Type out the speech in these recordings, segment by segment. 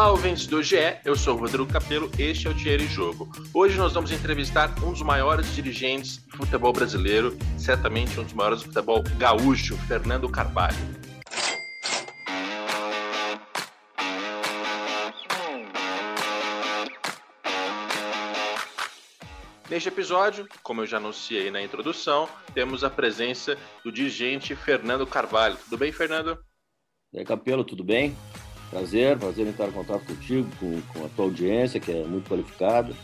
Olá, ouvintes do GE, eu sou Rodrigo Capelo, este é o Dinheiro em Jogo. Hoje nós vamos entrevistar um dos maiores dirigentes do futebol brasileiro, certamente um dos maiores do futebol gaúcho, Fernando Carvalho. Neste episódio, como eu já anunciei na introdução, temos a presença do dirigente Fernando Carvalho. Tudo bem, Fernando? E aí, Capelo, tudo bem? Prazer, prazer em estar em contato contigo, com, com a tua audiência, que é muito qualificada.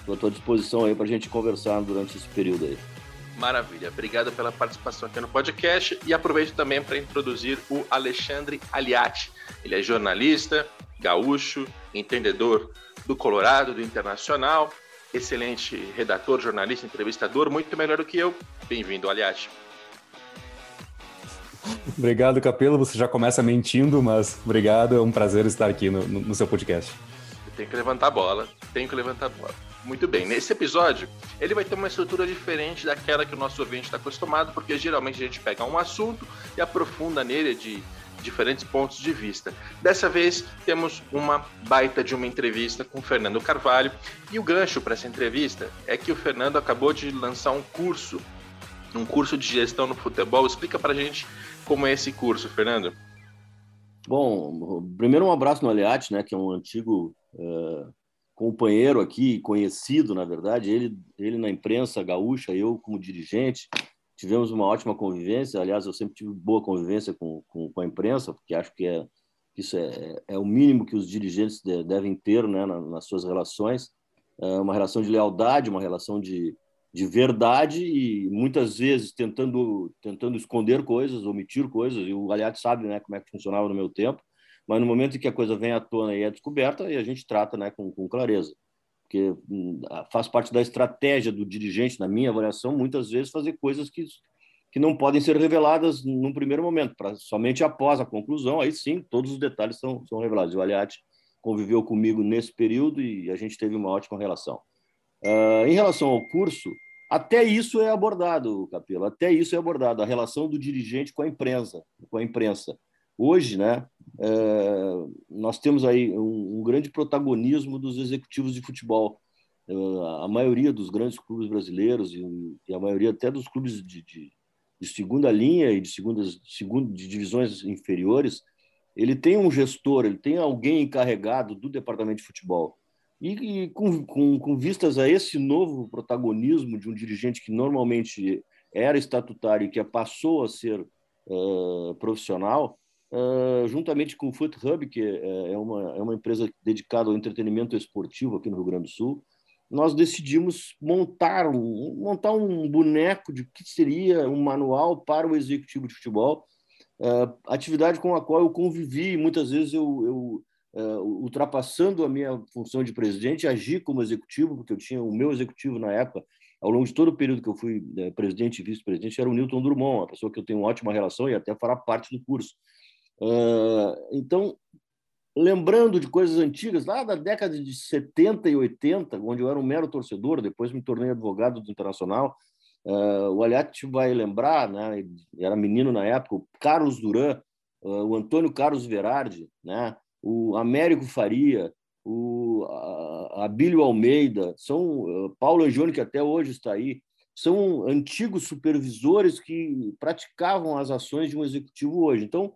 Estou à tua disposição aí para a gente conversar durante esse período aí. Maravilha, obrigado pela participação aqui no podcast e aproveito também para introduzir o Alexandre Aliati. Ele é jornalista, gaúcho, entendedor do Colorado, do Internacional, excelente redator, jornalista, entrevistador, muito melhor do que eu. Bem-vindo, Aliati. Obrigado, Capelo. Você já começa mentindo, mas obrigado. É um prazer estar aqui no, no, seu podcast. Tem que levantar a bola. Tem que levantar a bola. Muito bem. Nesse episódio, ele vai ter uma estrutura diferente daquela que o nosso ouvinte está acostumado, porque geralmente a gente pega um assunto e aprofunda nele de diferentes pontos de vista. Dessa vez, temos uma baita de uma entrevista com o Fernando Carvalho. E o gancho para essa entrevista é que o Fernando acabou de lançar um curso um curso de gestão no futebol. Explica para a gente como é esse curso, Fernando. Bom, primeiro um abraço no Aliati, né, que é um antigo uh, companheiro aqui, conhecido, na verdade, ele, ele na imprensa gaúcha, eu como dirigente, tivemos uma ótima convivência, aliás, eu sempre tive boa convivência com, com, com a imprensa, porque acho que é, isso é, é o mínimo que os dirigentes de, devem ter né, nas, nas suas relações, é uma relação de lealdade, uma relação de, de verdade e muitas vezes tentando tentando esconder coisas, omitir coisas. E o Aliado sabe, né, como é que funcionava no meu tempo. Mas no momento em que a coisa vem à tona e é descoberta, e a gente trata, né, com, com clareza, porque hum, faz parte da estratégia do dirigente, na minha avaliação, muitas vezes fazer coisas que que não podem ser reveladas num primeiro momento, para somente após a conclusão, aí sim, todos os detalhes são, são revelados. O Aliati conviveu comigo nesse período e a gente teve uma ótima relação. Uh, em relação ao curso, até isso é abordado, Capelo, até isso é abordado, a relação do dirigente com a imprensa. Com a imprensa. Hoje, né, é, nós temos aí um, um, grande protagonismo dos executivos de futebol. É, a maioria dos grandes clubes brasileiros e, e a maioria até dos clubes de, de, de segunda linha e de, segundas, segundo, de divisões inferiores, ele tem um gestor, ele tem alguém encarregado do departamento de futebol. E, e com, com, com, vistas a esse novo protagonismo de um dirigente que normalmente era estatutário e que passou a ser uh, profissional, uh, juntamente com o Foot Hub, que é, é uma, é uma empresa dedicada ao entretenimento esportivo aqui no Rio Grande do Sul, nós decidimos montar um, montar um boneco de que seria um manual para o executivo de futebol, uh, atividade com a qual eu convivi, muitas vezes eu, eu ultrapassando a minha função de presidente, agir como executivo, porque eu tinha o meu executivo na época, ao longo de todo o período que eu fui uh, presidente e vice-presidente, era o Newton Drummond, uma pessoa que eu tenho uma ótima relação e até fará parte do curso. Uh, então, lembrando de coisas antigas, lá da década de 70 e 80, onde eu era um mero torcedor, depois me tornei advogado do Internacional, o Aliati vai lembrar, né? Era menino na época, o Carlos Duran, o Antônio Carlos Verardi, né? O Américo Faria, o Abílio Almeida, são eh, Paulo Angione, que até hoje está aí, são antigos supervisores que praticavam as ações de um executivo hoje. Então,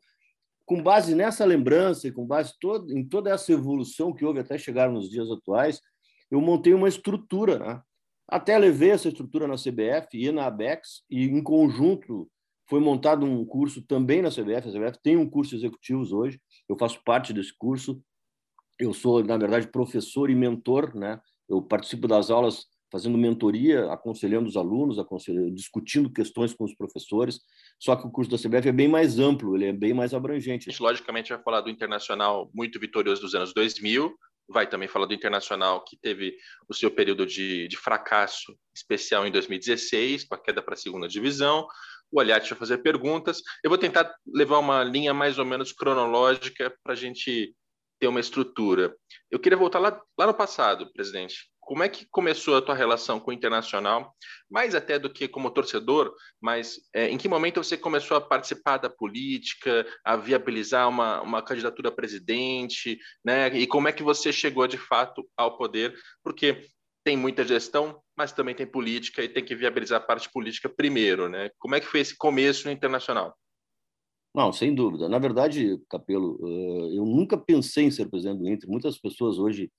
com base nessa lembrança e com base em toda essa evolução que houve até chegar nos dias atuais, eu montei uma estrutura. Né? Até levei essa estrutura na CBF e na ABEX, e em conjunto foi montado um curso também na CBF. A CBF tem um curso de executivos hoje. Eu faço parte desse curso. Eu sou, na verdade, professor e mentor, né? Eu participo das aulas fazendo mentoria, aconselhando os alunos, aconselhando, discutindo questões com os professores. Só que o curso da CBF é bem mais amplo, ele é bem mais abrangente. A gente, logicamente, vai falar do internacional muito vitorioso dos anos 2000, vai também falar do Internacional, que teve o seu período de, de fracasso especial em 2016, com a queda para a segunda divisão, o Aliati vai fazer perguntas. Eu vou tentar levar uma linha mais ou menos cronológica para a gente ter uma estrutura. Eu queria voltar lá, lá no passado, presidente. Como é que começou a tua relação com o Internacional? Mais até do que como torcedor, mas é, em que momento você começou a participar da política, a viabilizar uma, uma candidatura a presidente, né? E como é que você chegou de fato ao poder? Porque tem muita gestão, mas também tem política e tem que viabilizar a parte política primeiro, né? Como é que foi esse começo no Internacional? Não, sem dúvida. Na verdade, Capelo, eh, eu nunca pensei em ser presidente do Inter. Muitas pessoas hoje,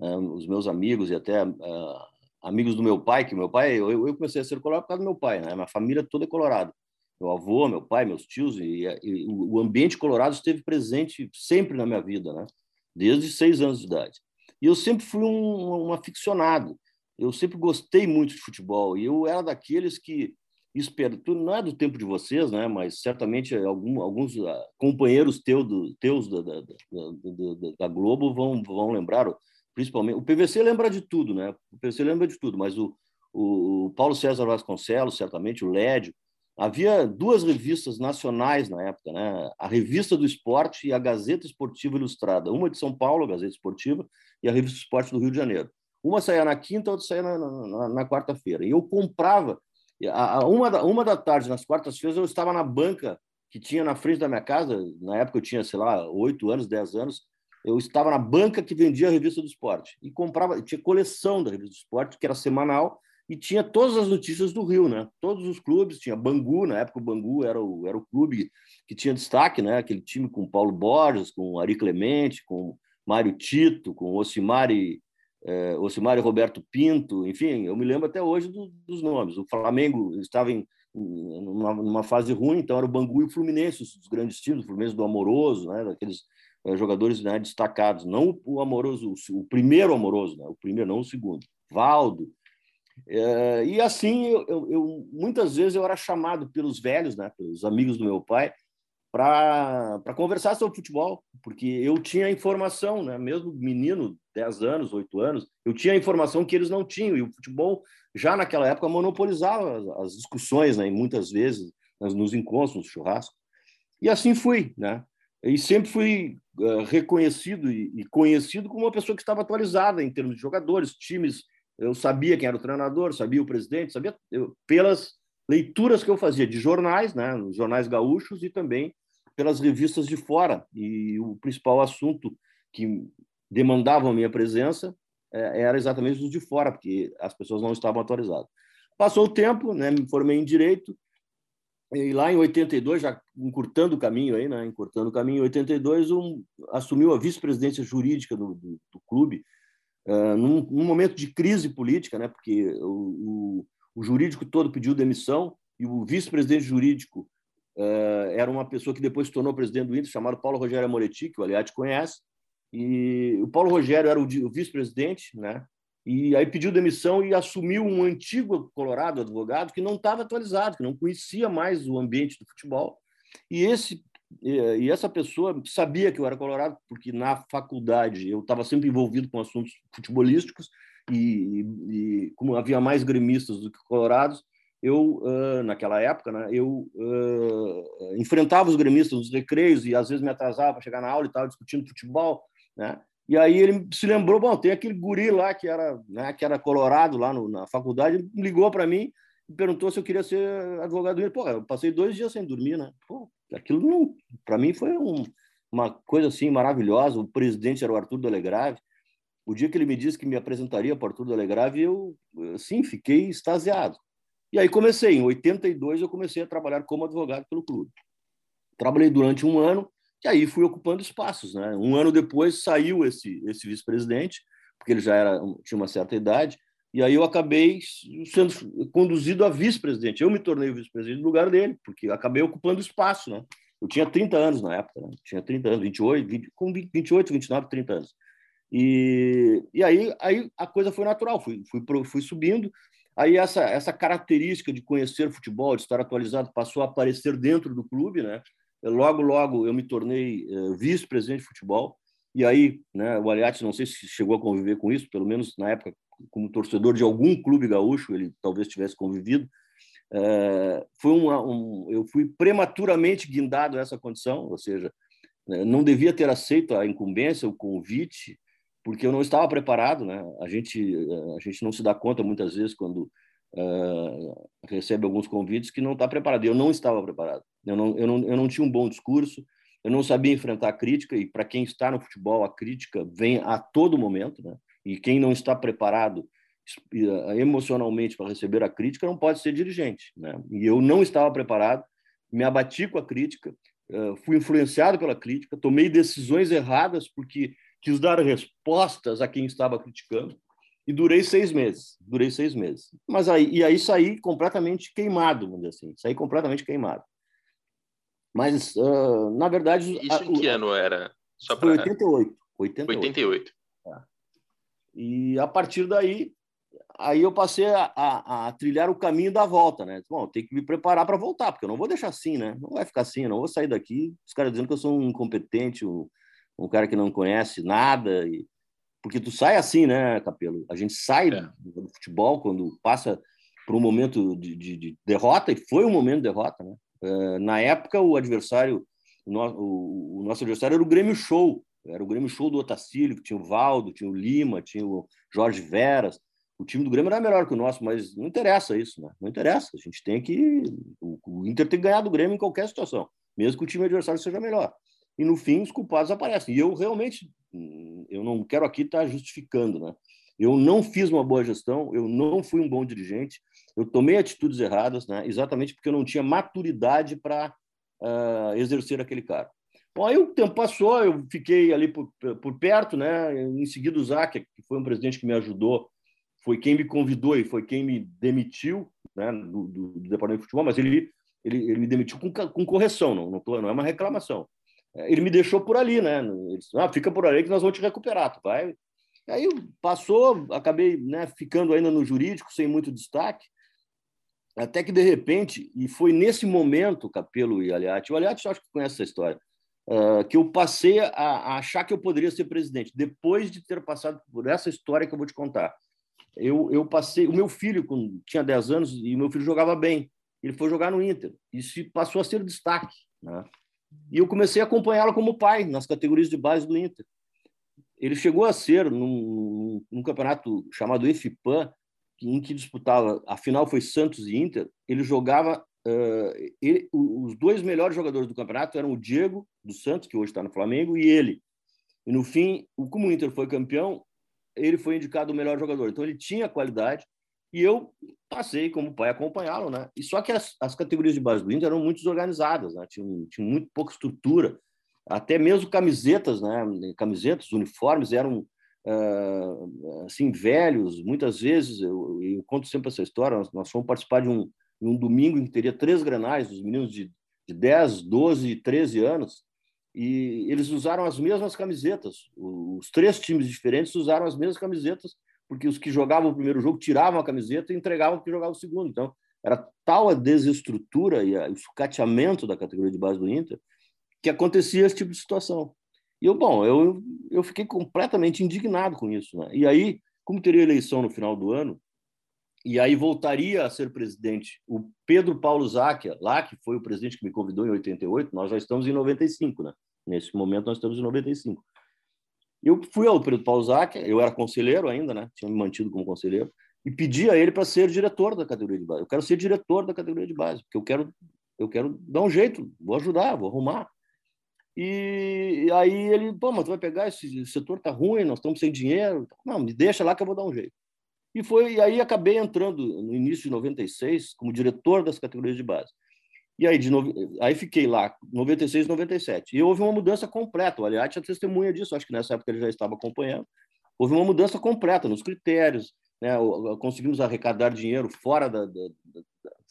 eh, os meus amigos e até eh, amigos do meu pai, que meu pai, eu comecei a ser colorado por causa do meu pai, né? Minha família toda é colorada. Meu avô, meu pai, meus tios, e, o ambiente colorado esteve presente sempre na minha vida, né? Desde seis anos de idade. E eu sempre fui um, um aficionado. Eu sempre gostei muito de futebol. E eu era daqueles que espero, não é do tempo de vocês, né? Mas certamente algum, alguns ah, companheiros teu do, teus da, da, da, da, Globo vão, vão lembrar, principalmente. O PVC lembra de tudo, né? O PVC lembra de tudo, mas o, o Paulo César Vasconcelos, certamente, o Lédio. Havia duas revistas nacionais na época, né? A Revista do Esporte e a Gazeta Esportiva Ilustrada. Uma de São Paulo, a Gazeta Esportiva, e a Revista Esporte do Rio de Janeiro. Uma saía na quinta, outra saía na, na, na quarta-feira. E eu comprava a, uma, da, uma da tarde, nas quartas-feiras, eu estava na banca que tinha na frente da minha casa. Na época eu tinha, sei lá, oito anos, dez anos. Eu estava na banca que vendia a revista do esporte e comprava. Tinha coleção da revista do esporte, que era semanal, e tinha todas as notícias do Rio, né? Todos os clubes, tinha Bangu, na época o Bangu era o, era o clube que tinha destaque, né? Aquele time com Paulo Borges, com Ari Clemente, com Mário Tito, com Osimari é, Osimar e Roberto Pinto, enfim, eu me lembro até hoje do, dos nomes. O Flamengo estava em numa, numa, fase ruim, então era o Bangu e o Fluminense, os grandes times, o Fluminense do Amoroso, né, daqueles é, jogadores né, destacados, não o Amoroso, o, o primeiro Amoroso, né, o primeiro, não o segundo, Valdo. É, e assim, eu, eu, eu, muitas vezes eu era chamado pelos velhos, né, pelos amigos do meu pai, para conversar sobre futebol, porque eu tinha informação, né? mesmo menino, 10 anos, 8 anos, eu tinha informação que eles não tinham, e o futebol já naquela época monopolizava as, as discussões, né? e muitas vezes nos encontros, nos churrascos. E assim fui, né? E sempre fui uh, reconhecido e, e, conhecido como uma pessoa que estava atualizada em termos de jogadores, times. Eu sabia quem era o treinador, sabia o presidente, sabia eu, pelas leituras que eu fazia de jornais, né, nos jornais gaúchos e também pelas revistas de fora. E o principal assunto que demandava a minha presença é, era exatamente os de fora, porque as pessoas não estavam atualizadas. Passou o tempo, né, me formei em direito e lá em 82, já encurtando o caminho aí, né, encurtando o caminho, em 82 um, assumiu a vice-presidência jurídica do, do, do clube, uh, num, num, momento de crise política, né, porque o, o o jurídico todo pediu demissão e o vice-presidente jurídico uh, era uma pessoa que depois se tornou presidente do Inter, chamado Paulo Rogério Amoretti, que o Aliati conhece. E o Paulo Rogério era o, o vice-presidente, né? E aí pediu demissão e assumiu um antigo Colorado advogado que não estava atualizado, que não conhecia mais o ambiente do futebol. E esse e essa pessoa sabia que eu era colorado porque na faculdade eu estava sempre envolvido com assuntos futebolísticos e, e, como havia mais gremistas do que colorados, eu, uh, naquela época, né, eu uh, enfrentava os gremistas nos recreios e às vezes me atrasava para chegar na aula e estava discutindo futebol, né? E aí ele se lembrou, bom, tem aquele guri lá que era, né, que era colorado lá no, na faculdade, ligou para mim e perguntou se eu queria ser advogado. Pô, eu passei dois dias sem dormir, né? Pô, aquilo não, para mim foi um, uma coisa assim maravilhosa. O presidente era o Arthur Delegrave, o dia que ele me disse que me apresentaria para Arthur Delegrave, eu, sim, fiquei extasiado. E aí comecei, em 82 eu comecei a trabalhar como advogado pelo clube. Trabalhei durante um ano e aí fui ocupando espaços, né? Um ano depois saiu esse esse vice-presidente, porque ele já era tinha uma certa idade, e aí eu acabei sendo conduzido a vice-presidente. Eu me tornei o vice-presidente no lugar dele, porque acabei ocupando espaço, né? Eu tinha 30 anos na época, né? tinha 30 anos, 28, 20, com 28, 29, 30 anos. E, e aí, aí a coisa foi natural, fui, fui, fui subindo. Aí essa, essa característica de conhecer futebol, de estar atualizado, passou a aparecer dentro do clube, né? Logo, logo eu me tornei uh, vice-presidente de futebol. E aí, né, o Aliati, não sei se chegou a conviver com isso, pelo menos na época, como torcedor de algum clube gaúcho, ele talvez tivesse convivido. é, foi uma, um, eu fui prematuramente guindado a essa condição, ou seja, né, não devia ter aceito a incumbência, o convite, porque eu não estava preparado, né? A gente a gente não se dá conta muitas vezes quando uh, recebe alguns convites que não está preparado. Eu não estava preparado. Eu não, eu não eu não tinha um bom discurso. Eu não sabia enfrentar a crítica e para quem está no futebol a crítica vem a todo momento, né? E quem não está preparado emocionalmente para receber a crítica não pode ser dirigente. Né? E eu não estava preparado, me abati com a crítica, fui influenciado pela crítica, tomei decisões erradas porque quis dar respostas a quem estava criticando e durei seis meses. Durei seis meses. Mas aí, e aí saí completamente queimado, vamos dizer assim, saí completamente queimado. Mas, uh, na verdade. Isso a, em que ano era? Só. Foi 88. 88. 88. É. E a partir daí, aí eu passei a, a, a, trilhar o caminho da volta, né? Bom, tem que me preparar para voltar, porque eu não vou deixar assim, né? Não vai ficar assim, eu não vou sair daqui, os caras dizendo que eu sou um incompetente, um, um cara que não conhece nada, e... porque tu sai assim, né, Capelo? A gente sai é. do futebol quando passa por um momento de, de, de, derrota, e foi um momento de derrota, né? Uh, na época, o adversário, o, no, o, o nosso adversário era o Grêmio Show, era o Grêmio Show do Otacílio, que tinha o Valdo, tinha o Lima, tinha o Jorge Veras, o time do Grêmio era melhor que o nosso, mas não interessa isso, né? Não interessa. A gente tem que. O, Inter tem que ganhar do Grêmio em qualquer situação, mesmo que o time adversário seja melhor. E no fim, os culpados aparecem. E eu realmente, eu não quero aqui estar justificando, né? Eu não fiz uma boa gestão, eu não fui um bom dirigente, eu tomei atitudes erradas, né? Exatamente porque eu não tinha maturidade para uh, exercer aquele cargo. Bom, aí o tempo passou, eu fiquei ali por, por perto, né? Em seguida, o Zac, que foi um presidente que me ajudou foi quem me convidou e foi quem me demitiu né, do, do, do departamento de futebol, mas ele, ele, ele me demitiu com, com correção, não, não, não é uma reclamação. Ele me deixou por ali, né? Ele disse, ah, fica por ali que nós vamos te recuperar, tu vai. Aí passou, acabei né, ficando ainda no jurídico, sem muito destaque, até que de repente, e foi nesse momento, Capelo e Aliati, o Aliati acho que conhece essa história, uh, que eu passei a, a achar que eu poderia ser presidente, depois de ter passado por essa história que eu vou te contar eu, eu passei. O meu filho com, tinha 10 anos e o meu filho jogava bem. Ele foi jogar no Inter. Isso passou a ser destaque. Né? E eu comecei a acompanhá-lo como pai nas categorias de base do Inter. Ele chegou a ser num, num campeonato chamado EFIPAN, em que disputava, a final foi Santos e Inter. Ele jogava. Uh, ele, os dois melhores jogadores do campeonato eram o Diego, do Santos, que hoje está no Flamengo, e ele. E no fim, como o Inter foi campeão, ele foi indicado o melhor jogador. Então ele tinha qualidade e eu passei como pai acompanhá-lo, né? E só que as, as categorias de base do Inter eram muito desorganizadas, né? Tinham, tinham muito pouca estrutura, até mesmo camisetas, né? Camisetas, uniformes eram uh, assim velhos. Muitas vezes eu, eu, conto sempre essa história. Nós, nós fomos participar de um, um domingo em que teria três granais dos meninos de, de 10, 12 e 13 anos e eles usaram as mesmas camisetas. Os três times diferentes usaram as mesmas camisetas, porque os que jogavam o primeiro jogo tiravam a camiseta e entregavam que jogava o segundo. Então, era tal a desestrutura e o sucateamento da categoria de base do Inter que acontecia esse tipo de situação. E eu, bom, eu, eu fiquei completamente indignado com isso. Né? E aí, como teria eleição no final do ano, e aí voltaria a ser presidente o Pedro Paulo Záquia, lá que foi o presidente que me convidou em 88, nós já estamos em 95, né? Nesse momento nós estamos em 95. Eu fui ao Paulo Záquia, eu era conselheiro ainda, né? Tinha me mantido como conselheiro e pedi a ele para ser diretor da categoria de base. Eu quero ser diretor da categoria de base, porque eu quero eu quero dar um jeito, vou ajudar, vou arrumar. E, e aí ele, pô, mas tu vai pegar esse setor tá ruim, nós estamos sem dinheiro. Não, me deixa lá que eu vou dar um jeito. E foi e aí acabei entrando no início de 96 como diretor das categorias de base. E aí, de no... aí fiquei lá, 96, 97. E houve uma mudança completa. O Aliati é testemunha disso, acho que nessa época ele já estava acompanhando. Houve uma mudança completa nos critérios, né? conseguimos arrecadar dinheiro fora da, da, da,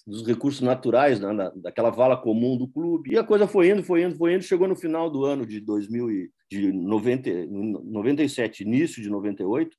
dos recursos naturais, né? daquela vala comum do clube. E a coisa foi indo, foi indo, foi indo. Chegou no final do ano de 2000 e, de 90, 97, início de 98,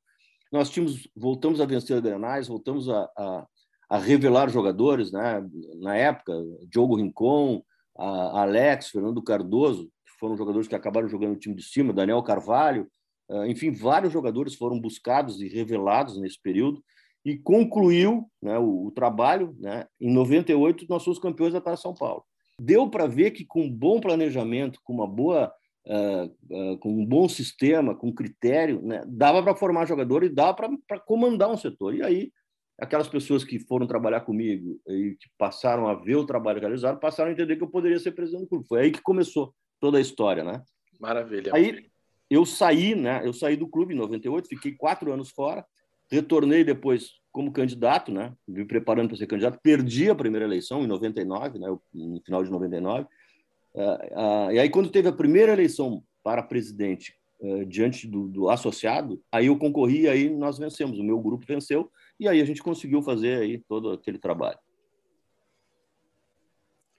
nós tínhamos, voltamos a vencer Grenais, voltamos a, a, a, revelar jogadores, né? na época, Diogo Rincon, Alex, Fernando Cardoso, que foram jogadores que acabaram jogando no time de cima, Daniel Carvalho, uh, enfim, vários jogadores foram buscados e revelados nesse período, e concluiu né, o, o, trabalho. Né? Em 98, nós fomos campeões da Taça São Paulo. Deu para ver que com um bom planejamento, com uma boa, uh, uh, com um bom sistema, com critério, né, dava para formar jogador e dava para comandar um setor. E aí, aquelas pessoas que foram trabalhar comigo e que passaram a ver o trabalho realizado, passaram a entender que eu poderia ser presidente do clube. Foi aí que começou toda a história, né? Maravilha. Aí eu saí, né? Eu saí do clube em 98, fiquei quatro anos fora, retornei depois como candidato, né? Me preparando para ser candidato, perdi a primeira eleição em 99, né? No final de 99. Uh, uh, e aí quando teve a primeira eleição para presidente uh, diante do, do, associado, aí eu concorri, e aí nós vencemos. O meu grupo venceu e aí a gente conseguiu fazer aí todo aquele trabalho.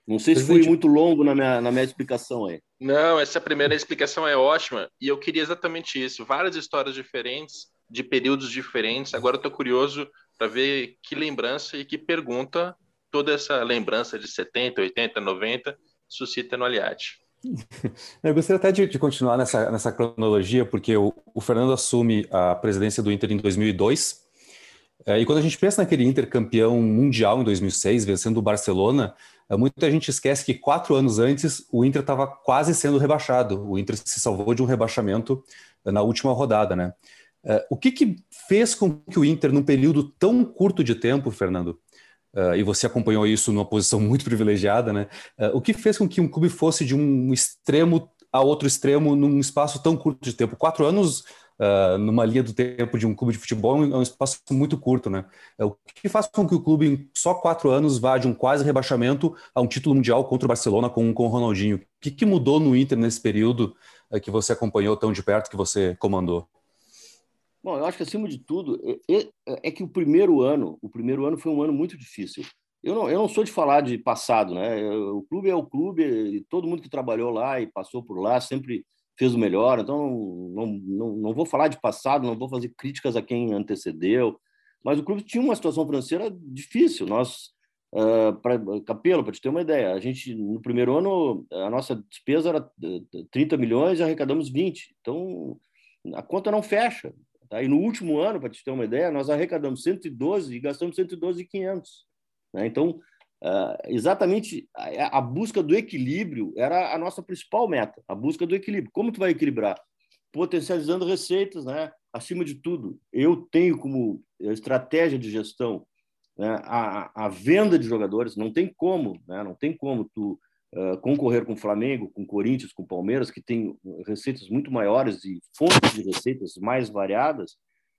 Não sei se foi muito longo na minha, na minha explicação aí. Não, essa primeira explicação é ótima e eu queria exatamente isso. Várias histórias diferentes, de períodos diferentes. Agora eu estou curioso para ver que lembrança e que pergunta toda essa lembrança de 70, 80, 90 suscita no Aliate. Eu gostaria até de, de, continuar nessa, nessa cronologia, porque o, o, Fernando assume a presidência do Inter em 2002. É, e quando a gente pensa naquele Inter campeão mundial em 2006, vencendo o Barcelona, é, muita gente esquece que quatro anos antes o Inter estava quase sendo rebaixado. O Inter se salvou de um rebaixamento é, na última rodada, né? É, o que, que fez com que o Inter, num período tão curto de tempo, Fernando, Uh, e você acompanhou isso numa posição muito privilegiada, né? Uh, o que fez com que um clube fosse de um extremo a outro extremo num espaço tão curto de tempo? Quatro anos uh, numa linha do tempo de um clube de futebol é um espaço muito curto, né? O que faz com que o clube, em só quatro anos, vá de um quase rebaixamento a um título mundial contra o Barcelona com, com o Ronaldinho? O que, que mudou no Inter nesse período que você acompanhou tão de perto, que você comandou? Bom, eu acho que acima de tudo é, que o primeiro ano, o primeiro ano foi um ano muito difícil. Eu não, eu não sou de falar de passado, né? O clube é o clube, todo mundo que trabalhou lá e passou por lá sempre fez o melhor. Então, não, não, não vou falar de passado, não vou fazer críticas a quem antecedeu, mas o clube tinha uma situação financeira difícil. Nós, uh, pra, Capelo, para te ter uma ideia, a gente, no primeiro ano, a nossa despesa era 30 milhões e arrecadamos 20. Então, a conta não fecha. Tá? E no último ano, para te ter uma ideia, nós arrecadamos 112 e gastamos 112,500. Né? Então, Uh, exatamente a, a, busca do equilíbrio era a nossa principal meta, a busca do equilíbrio. Como tu vai equilibrar? Potencializando receitas, né? Acima de tudo, eu tenho como estratégia de gestão né, a, a venda de jogadores. Não tem como, né? Não tem como tu concorrer com o Flamengo, com o Corinthians, com o Palmeiras, que tem receitas muito maiores e fontes de receitas mais variadas,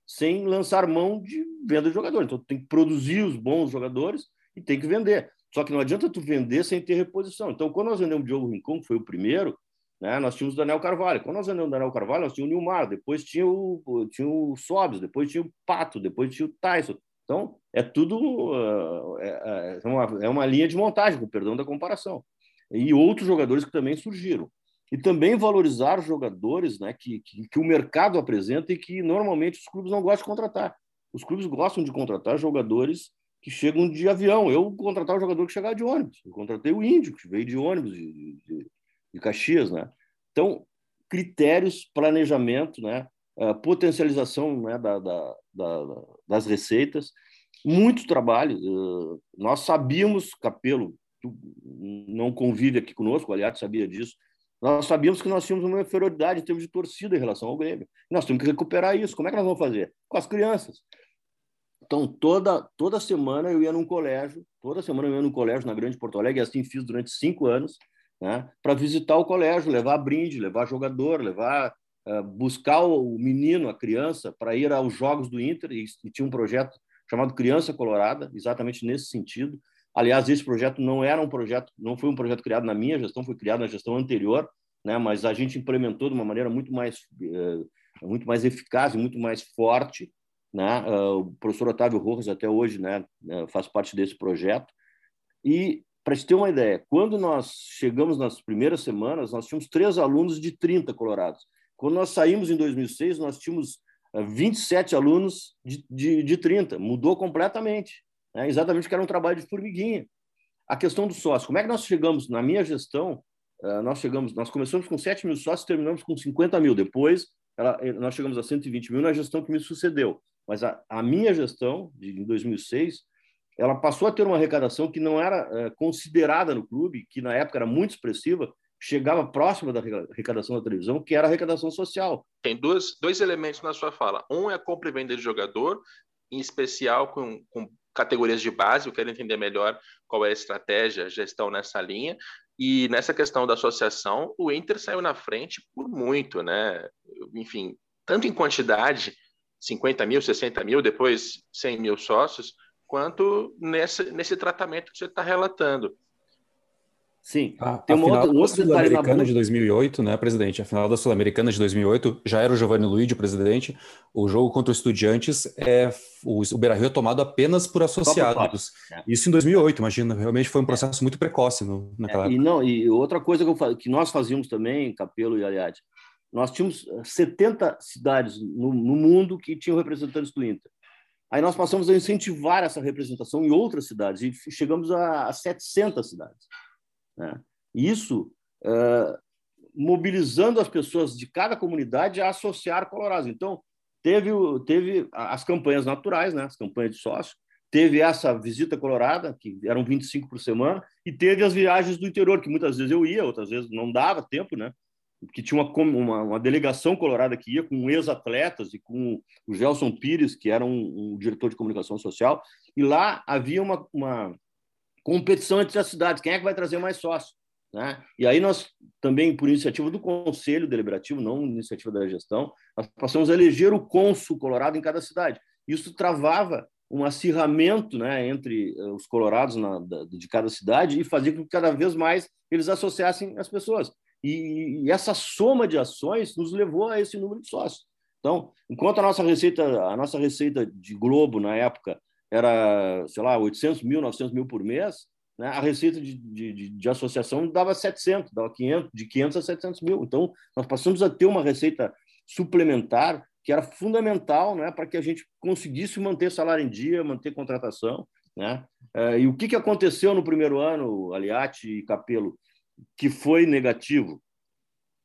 sem lançar mão de venda de jogadores. Então, tem que produzir os bons jogadores e tem que vender. Só que não adianta tu vender sem ter reposição. Então, quando nós vendemos o Diogo Rincon, que foi o primeiro, né, nós tínhamos o Daniel Carvalho. Quando nós vendemos o Daniel Carvalho, nós tínhamos o Nilmar, depois tinha o, tinha o Sobs, depois tinha o Pato, depois tinha o Tyson. Então, é tudo uh, é, é, uma, é uma linha de montagem, com perdão da comparação. E outros jogadores que também surgiram. E também valorizar jogadores né, que, que, que o mercado apresenta e que normalmente os clubes não gostam de contratar. Os clubes gostam de contratar jogadores que chegam de avião. Eu contratava o jogador que chegava de ônibus. Eu contratei o Índio, que veio de ônibus de, de, de Caxias, né? Então, critérios, planejamento, né? Uh, potencialização né? Da, da, da, das receitas, muito trabalho. Uh, nós sabíamos, Capelo, não convive aqui conosco, aliás, sabia disso, nós sabíamos que nós tínhamos uma inferioridade em termos de torcida em relação ao Grêmio. Nós temos que recuperar isso. Como é que nós vamos fazer? Com as crianças. Então, toda, toda semana eu ia num colégio, toda semana eu ia num colégio na Grande Porto Alegre, e assim fiz durante cinco anos, né, para visitar o colégio, levar brinde, levar jogador, levar uh, buscar o menino, a criança, para ir aos jogos do Inter, e, e, tinha um projeto chamado Criança Colorada, exatamente nesse sentido. Aliás, esse projeto não era um projeto, não foi um projeto criado na minha gestão, foi criado na gestão anterior, né, mas a gente implementou de uma maneira muito mais, uh, muito mais eficaz e muito mais forte, né? Ah, o professor Otávio Rojas até hoje né, eh, faz parte desse projeto. E, para te ter uma ideia, quando nós chegamos nas primeiras semanas, nós tínhamos três alunos de 30 colorados. Quando nós saímos em 2006, nós tínhamos 27 ah, alunos de, de, de 30. Mudou completamente. Né? Exatamente que era um trabalho de formiguinha. A questão do sócio. Como é que nós chegamos, na minha gestão, ah, nós chegamos, nós começamos com 7 mil sócios, terminamos com 50 mil. Depois, ela, nós chegamos a 120 mil na gestão que me sucedeu. Mas a, a minha gestão, de, em 2006, ela passou a ter uma arrecadação que não era é, considerada no clube, que na época era muito expressiva, chegava próxima da arrecadação da televisão, que era a arrecadação social. Tem dois, dois elementos na sua fala. Um é a compra e venda de jogador, em especial com, com categorias de base. Eu quero entender melhor qual é a estratégia, a gestão nessa linha. E nessa questão da associação, o Inter saiu na frente por muito, né? Enfim, tanto em quantidade, 50 mil, 60 mil, depois 100 mil sócios, quanto nesse, nesse tratamento que você está relatando. Sim. A, tem uma final outra, da Sul-Americana de 2008, né, presidente? A final da Sul-Americana de 2008 já era o Giovanni Luigi, presidente. O jogo contra o Estudiantes, é, o, o Beira-Rio é tomado apenas por associados. É. Isso em 2008, imagina. Realmente foi um processo é. muito precoce no, naquela é, E, não, e outra coisa que, eu, que nós fazíamos também, Capelo e Aliade, nós tínhamos 70 cidades no, no mundo que tinham representantes do Inter. Aí nós passamos a incentivar essa representação em outras cidades e chegamos a, a 700 cidades. Né? Isso uh, mobilizando as pessoas de cada comunidade a associar Colorado. Então, teve, teve as campanhas naturais, né? as campanhas de sócio, teve essa visita colorada, que eram 25 por semana, e teve as viagens do interior, que muitas vezes eu ia, outras vezes não dava tempo, né? que tinha uma, uma, uma, delegação colorada que ia com ex-atletas e com o Gelson Pires, que era um, um, diretor de comunicação social, e lá havia uma, uma competição entre as cidades, quem é que vai trazer mais sócio? Né? E aí nós também, por iniciativa do Conselho Deliberativo, não iniciativa da gestão, nós passamos a eleger o cônsul colorado em cada cidade. Isso travava um acirramento né, entre eh, os colorados na, de cada cidade e fazia com que cada vez mais eles associassem as pessoas. E, e, essa soma de ações nos levou a esse número de sócios. Então, enquanto a nossa receita, a nossa receita de Globo na época era, sei lá, 800 mil, 900 mil por mês, né? a receita de, de, de, associação dava 700, dava 500, de 500 a 700 mil. Então, nós passamos a ter uma receita suplementar que era fundamental né, para que a gente conseguisse manter salário em dia, manter contratação. Né? Eh, e o que, que aconteceu no primeiro ano, Aliati e Capelo? que foi negativo.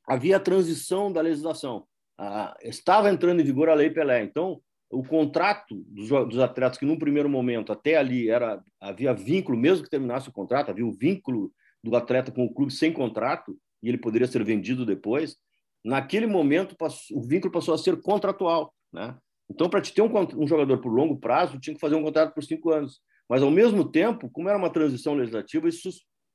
Havia a transição da legislação. Ah, estava entrando em vigor a Lei Pelé. Então, o contrato dos, dos, atletas, que num primeiro momento até ali era havia vínculo, mesmo que terminasse o contrato, havia o vínculo do atleta com o clube sem contrato, e ele poderia ser vendido depois. Naquele momento, o vínculo passou a ser contratual. Né? Então, para te ter um, um jogador por longo prazo, tinha que fazer um contrato por cinco anos. Mas, ao mesmo tempo, como era uma transição legislativa, isso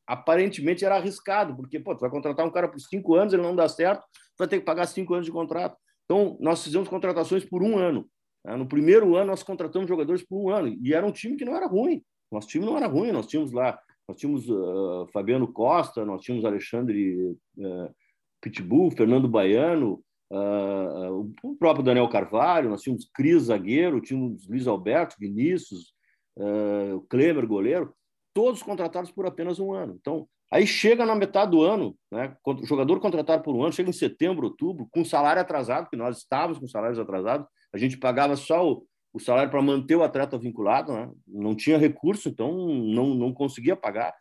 aparentemente era arriscado, porque pô, tu vai contratar um cara por cinco anos, ele não dá certo, tu vai ter que pagar cinco anos de contrato. Então, nós fizemos contratações por um ano. Né? No primeiro ano, nós contratamos jogadores por um ano, e era um time que não era ruim. Nosso time não era ruim, nós tínhamos lá, nós tínhamos uh, Fabiano Costa, nós tínhamos Alexandre uh, Pitbull, Fernando Baiano, uh, o próprio Daniel Carvalho, nós tínhamos Cris Zagueiro, tínhamos Luiz Alberto, Vinícius, uh, Klemer, goleiro todos contratados por apenas um ano. Então, aí chega na metade do ano, né? O jogador contratado por um ano chega em setembro, outubro, com salário atrasado, que nós estávamos com salários atrasados, a gente pagava só o, o salário para manter o atleta vinculado, né? não tinha recurso, então não, não conseguia pagar.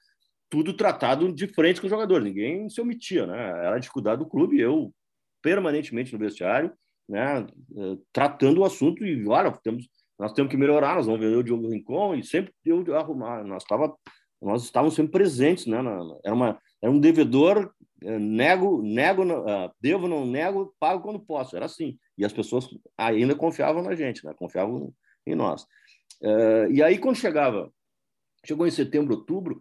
Tudo tratado de frente com o jogador, ninguém se omitia, né? Era a dificuldade do clube, eu permanentemente no vestiário, né? Eh, tratando o assunto e, olha, temos nós temos que melhorar, nós vamos ver o Diogo Rincon e sempre de arrumar. Nós, tava, nós estávamos sempre presentes, né? Era, uma, era um devedor, nego, nego, uh, devo, não nego, pago quando posso. Era assim. E as pessoas ainda confiavam na gente, né? confiavam em nós. Uh, e aí, quando chegava, chegou em setembro, outubro,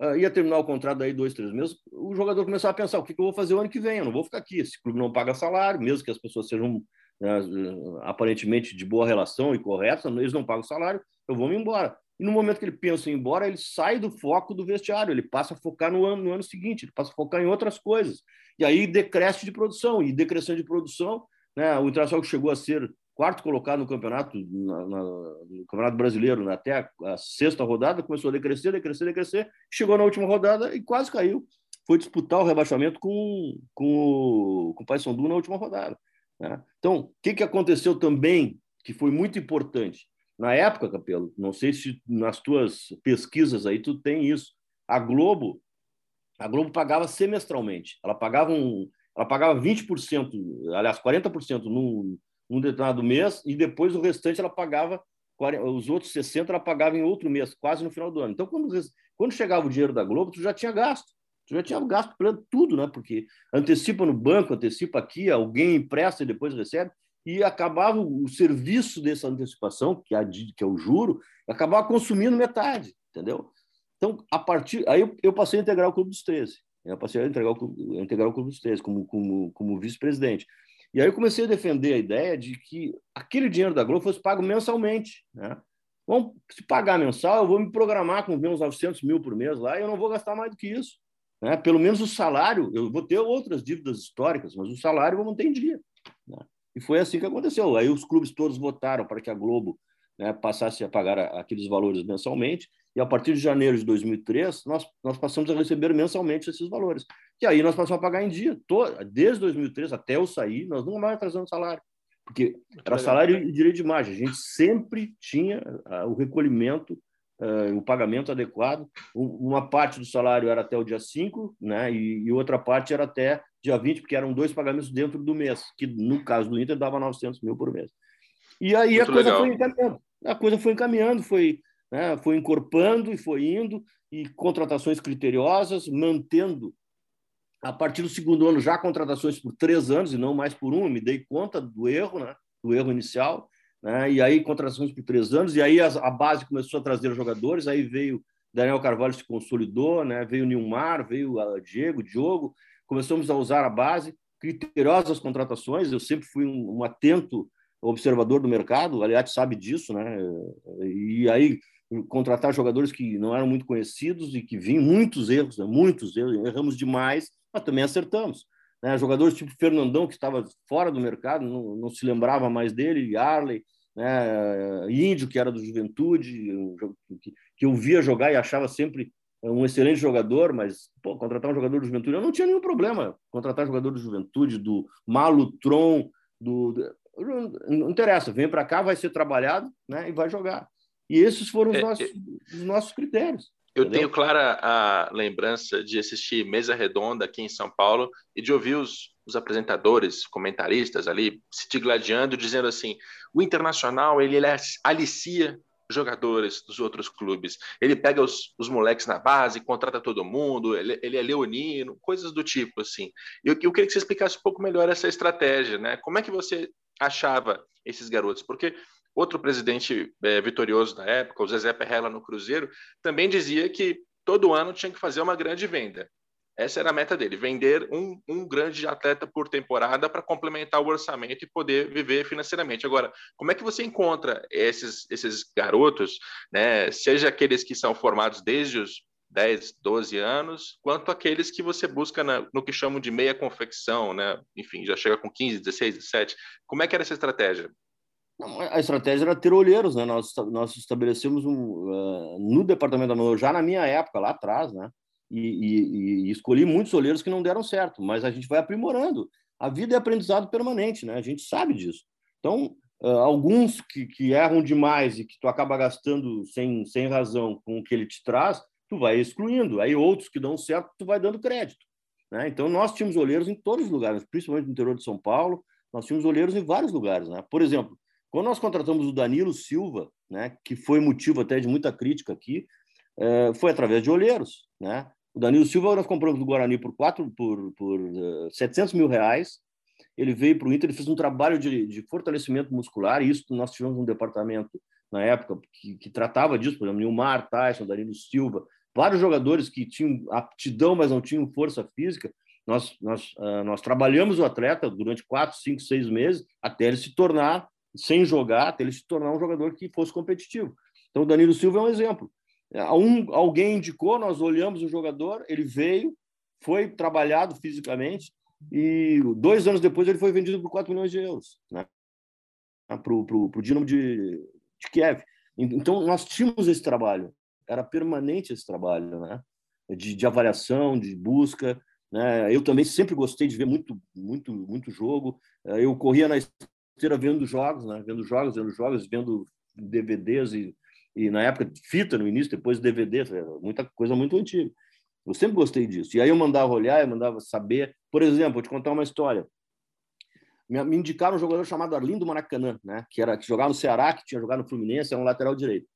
uh, ia terminar o contrato daí dois, três meses, o jogador começava a pensar: o que, que eu vou fazer o ano que vem? Eu não vou ficar aqui. Esse clube não paga salário, mesmo que as pessoas sejam né, aparentemente de boa relação e correta, eles não pagam salário, eu vou me embora. E no momento que ele pensa em ir embora, ele sai do foco do vestiário, ele passa a focar no ano, no ano seguinte, ele passa a focar em outras coisas. E aí decresce de produção, e decrescendo de produção, né, o Internacional chegou a ser quarto colocado no campeonato, na, na, no campeonato brasileiro, né, até a, a, sexta rodada, começou a decrescer, decrescer, decrescer, chegou na última rodada e quase caiu. Foi disputar o rebaixamento com, com, o, com o Paysandu na última rodada. Né? Então, o que, que aconteceu também, que foi muito importante? Na época, Capelo, não sei se nas tuas pesquisas aí tu tem isso, a Globo, a Globo pagava semestralmente. Ela pagava um, ela pagava 20%, aliás, 40% no, um determinado mês e depois o restante ela pagava, os outros 60 ela pagava em outro mês, quase no final do ano. Então, quando, quando chegava o dinheiro da Globo, tu já tinha gasto. Tu já tinha gasto tudo, né? Porque antecipa no banco, antecipa aqui, alguém empresta e depois recebe, e acabava o serviço dessa antecipação, que é, que é o juro, acabava consumindo metade, entendeu? Então, a partir. Aí eu, passei a integrar o Clube dos 13. Eu passei a integrar o, a integrar o Clube dos 13 como, como, como vice-presidente. E aí eu comecei a defender a ideia de que aquele dinheiro da Globo fosse pago mensalmente. Né? Bom, se pagar mensal, eu vou me programar com meus 900 mil por mês lá e eu não vou gastar mais do que isso. Né? Pelo menos o salário, eu vou ter outras dívidas históricas, mas o salário eu vou manter em dia. Né? E foi assim que aconteceu. Aí os clubes todos votaram para que a Globo né, passasse a pagar aqueles valores mensalmente, e a partir de janeiro de 2003, nós, nós passamos a receber mensalmente esses valores. E aí nós passamos a pagar em dia. Desde 2003 até eu sair, nós nunca mais atrasamos salário. Porque era salário e direito de imagem. A gente sempre tinha uh, o recolhimento, o pagamento adequado. Uma parte do salário era até o dia 5, né? E, outra parte era até dia 20, porque eram dois pagamentos dentro do mês, que no caso do Inter dava 900 mil por mês. E aí Muito a coisa legal. foi encaminhando. A coisa foi encaminhando, foi, né, foi encorpando e foi indo, e contratações criteriosas, mantendo, a partir do segundo ano, já contratações por três anos e não mais por um, me dei conta do erro, né, do erro inicial, né, e aí contratações por três anos, e aí a, a base começou a trazer jogadores, aí veio Daniel Carvalho se consolidou, né, veio Nilmar, veio a Diego, Diogo, começamos a usar a base, criteriosas contratações, eu sempre fui um, um atento observador do mercado, aliás, sabe disso, né? E aí contratar jogadores que não eram muito conhecidos e que vinham muitos erros, né? muitos erros, erramos demais, mas também acertamos. Né? Jogadores tipo Fernandão, que estava fora do mercado, não, não se lembrava mais dele, Arley, né? Índio, que era do Juventude, que, eu via jogar e achava sempre um excelente jogador, mas pô, contratar um jogador do Juventude, eu não tinha nenhum problema. Contratar jogador do Juventude, do Malutron, do, não interessa, vem para cá, vai ser trabalhado né, e vai jogar. E esses foram os, é, nossos, é, os nossos critérios. Eu entendeu? tenho clara a lembrança de assistir Mesa Redonda aqui em São Paulo e de ouvir os, os apresentadores, comentaristas ali se digladiando, dizendo assim: o internacional ele, ele alicia jogadores dos outros clubes. Ele pega os, os moleques na base, contrata todo mundo, ele, ele é leonino, coisas do tipo, assim. Eu, eu queria que você explicasse um pouco melhor essa estratégia, né? Como é que você achava esses garotos? Porque outro presidente é, vitorioso da época, o Zezé Perrella no Cruzeiro, também dizia que todo ano tinha que fazer uma grande venda. Essa era a meta dele, vender um, um grande atleta por temporada para complementar o orçamento e poder viver financeiramente. Agora, como é que você encontra esses, esses garotos, né, seja aqueles que são formados desde os 10, 12 anos, quanto aqueles que você busca na, no que chamam de meia confecção, né? Enfim, já chega com 15, 16, 17. Como é que era essa estratégia? A estratégia era ter olheiros, né? Nós, nós estabelecemos um, uh, no departamento da Mano, já na minha época, lá atrás, né? E, e, e, escolhi muitos olheiros que não deram certo, mas a gente vai aprimorando. A vida é aprendizado permanente, né? A gente sabe disso. Então, uh, alguns que, que erram demais e que tu acaba gastando sem, sem razão com o que ele te traz, tu vai excluindo. Aí outros que dão certo, tu vai dando crédito. Né? Então, nós tínhamos olheiros em todos os lugares, principalmente no interior de São Paulo, nós tínhamos olheiros em vários lugares. Né? Por exemplo, quando nós contratamos o Danilo Silva, né, que foi motivo até de muita crítica aqui, é, foi através de olheiros. Né? O Danilo Silva nós compramos do Guarani por, quatro, por, por uh, eh, 700 mil reais. Ele veio para o Inter, ele fez um trabalho de, de fortalecimento muscular, e isso nós tivemos um departamento na época que, que tratava disso, por exemplo, Nilmar, Tyson, Danilo Silva, vários jogadores que tinham aptidão, mas não tinham força física. Nós, nós, uh, nós trabalhamos o atleta durante quatro, cinco, seis meses até ele se tornar, sem jogar, até ele se tornar um jogador que fosse competitivo. Então, o Danilo Silva é um exemplo. Um, alguém indicou, nós olhamos o jogador, ele veio, foi trabalhado fisicamente e dois anos depois ele foi vendido por 4 milhões de euros né? para o Dinamo de, de Kiev. Então, nós tínhamos esse trabalho era permanente esse trabalho, né? De, de avaliação, de busca. Né? Eu também sempre gostei de ver muito, muito, muito jogo. Eu corria na esteira vendo jogos, né? Vendo jogos, vendo jogos, vendo DVDs e, e na época fita no início, depois DVD, muita coisa muito antiga. Eu sempre gostei disso. E aí eu mandava olhar, eu mandava saber. Por exemplo, vou te contar uma história. me indicaram um jogador chamado Arlindo Maracanã, né? Que era que jogava no Ceará, que tinha jogado no Fluminense, era um lateral direito.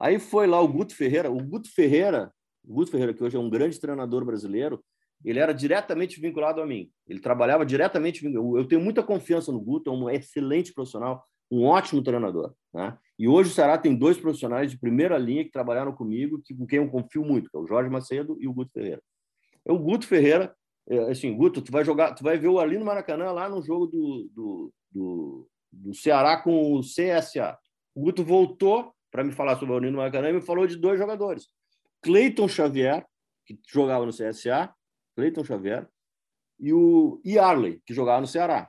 Aí foi lá o Guto Ferreira. O Guto Ferreira, o Guto Ferreira, que hoje é um grande treinador brasileiro, ele era diretamente vinculado a mim. Ele trabalhava diretamente. Eu tenho muita confiança no Guto, é um excelente profissional, um ótimo treinador. Né? E hoje o Ceará tem dois profissionais de primeira linha que trabalharam comigo, que, com quem eu confio muito, que é o Jorge Macedo e o Guto Ferreira. O Guto Ferreira, é, assim, Guto, tu vai jogar, tu vai ver o ali no Maracanã lá no jogo do, do, do, do Ceará com o CSA. O Guto voltou para me falar sobre o Alino Maracanã e me falou de dois jogadores. Cleiton Xavier, que jogava no CSA, Cleiton Xavier, e o Yarley, que jogava no Ceará.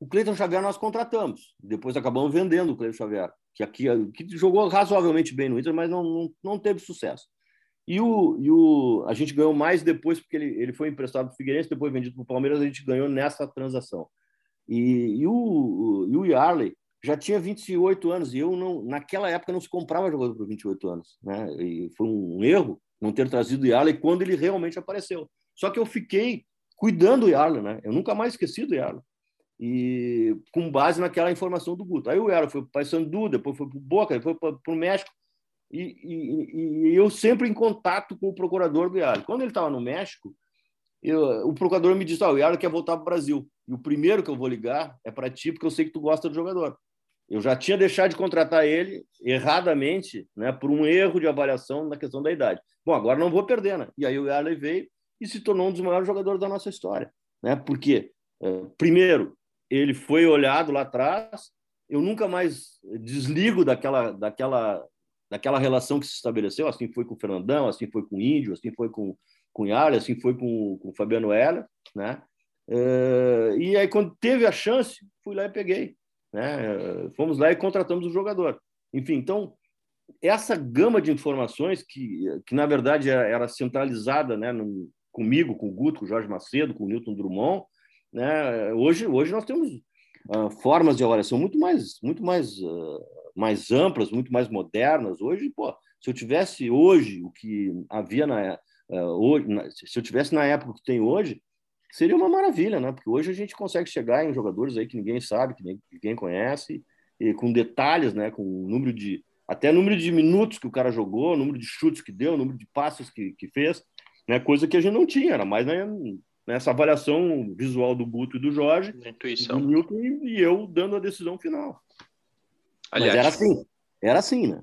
O Cleiton Xavier nós contratamos, depois acabamos vendendo o Cleiton Xavier, que aqui que jogou razoavelmente bem no Inter, mas não, não, não teve sucesso. E, o, e o, a gente ganhou mais depois, porque ele, ele foi emprestado para o Figueirense, depois vendido para o Palmeiras, a gente ganhou nessa transação. E, e, o, e o Yarley já tinha 28 anos, e eu não, naquela época não se comprava jogador por 28 anos. Né? E foi um erro não ter trazido o Yarley quando ele realmente apareceu. Só que eu fiquei cuidando do Yarley, né? Eu nunca mais esqueci do Yarley. E com base naquela informação do Guto. Aí o Yarley foi para o Paysandu, depois foi para o Boca, depois para o México. E, e, e, eu sempre em contato com o procurador do Yarley. Quando ele estava no México, eu, o procurador me disse: ah, o Yarley quer voltar para o Brasil. E o primeiro que eu vou ligar é para ti, porque eu sei que tu gosta do jogador. Eu já tinha deixado de contratar ele erradamente, né, por um erro de avaliação na questão da idade. Bom, agora não vou perder, né? E aí o Yarley veio e se tornou um dos maiores jogadores da nossa história, né? Porque é, primeiro ele foi olhado lá atrás, eu nunca mais desligo daquela daquela daquela relação que se estabeleceu, assim foi com o Fernandão, assim foi com o Índio, assim foi com com o assim foi com, com o Fabiano Heller, né? É, e aí quando teve a chance, fui lá e peguei né? Fomos lá e contratamos o jogador. Enfim, então, essa gama de informações que, que na verdade, era centralizada né, no, comigo, com o Guto, com o Jorge Macedo, com o Newton Drummond, né? hoje, hoje nós temos uh, formas de avaliação muito mais, muito mais, uh, mais amplas, muito mais modernas. Hoje, pô, se eu tivesse hoje o que havia na, uh, hoje, na, se eu tivesse na época que tem hoje, seria uma maravilha, né? Porque hoje a gente consegue chegar em jogadores aí que ninguém sabe, que ninguém conhece, e com detalhes, né? Com o número de até número de minutos que o cara jogou, número de chutes que deu, número de passos que, que fez, né? Coisa que a gente não tinha, era mais nessa avaliação visual do Buto e do Jorge, intuição. do Milton e eu dando a decisão final. Aliás, Mas era assim, era assim, né?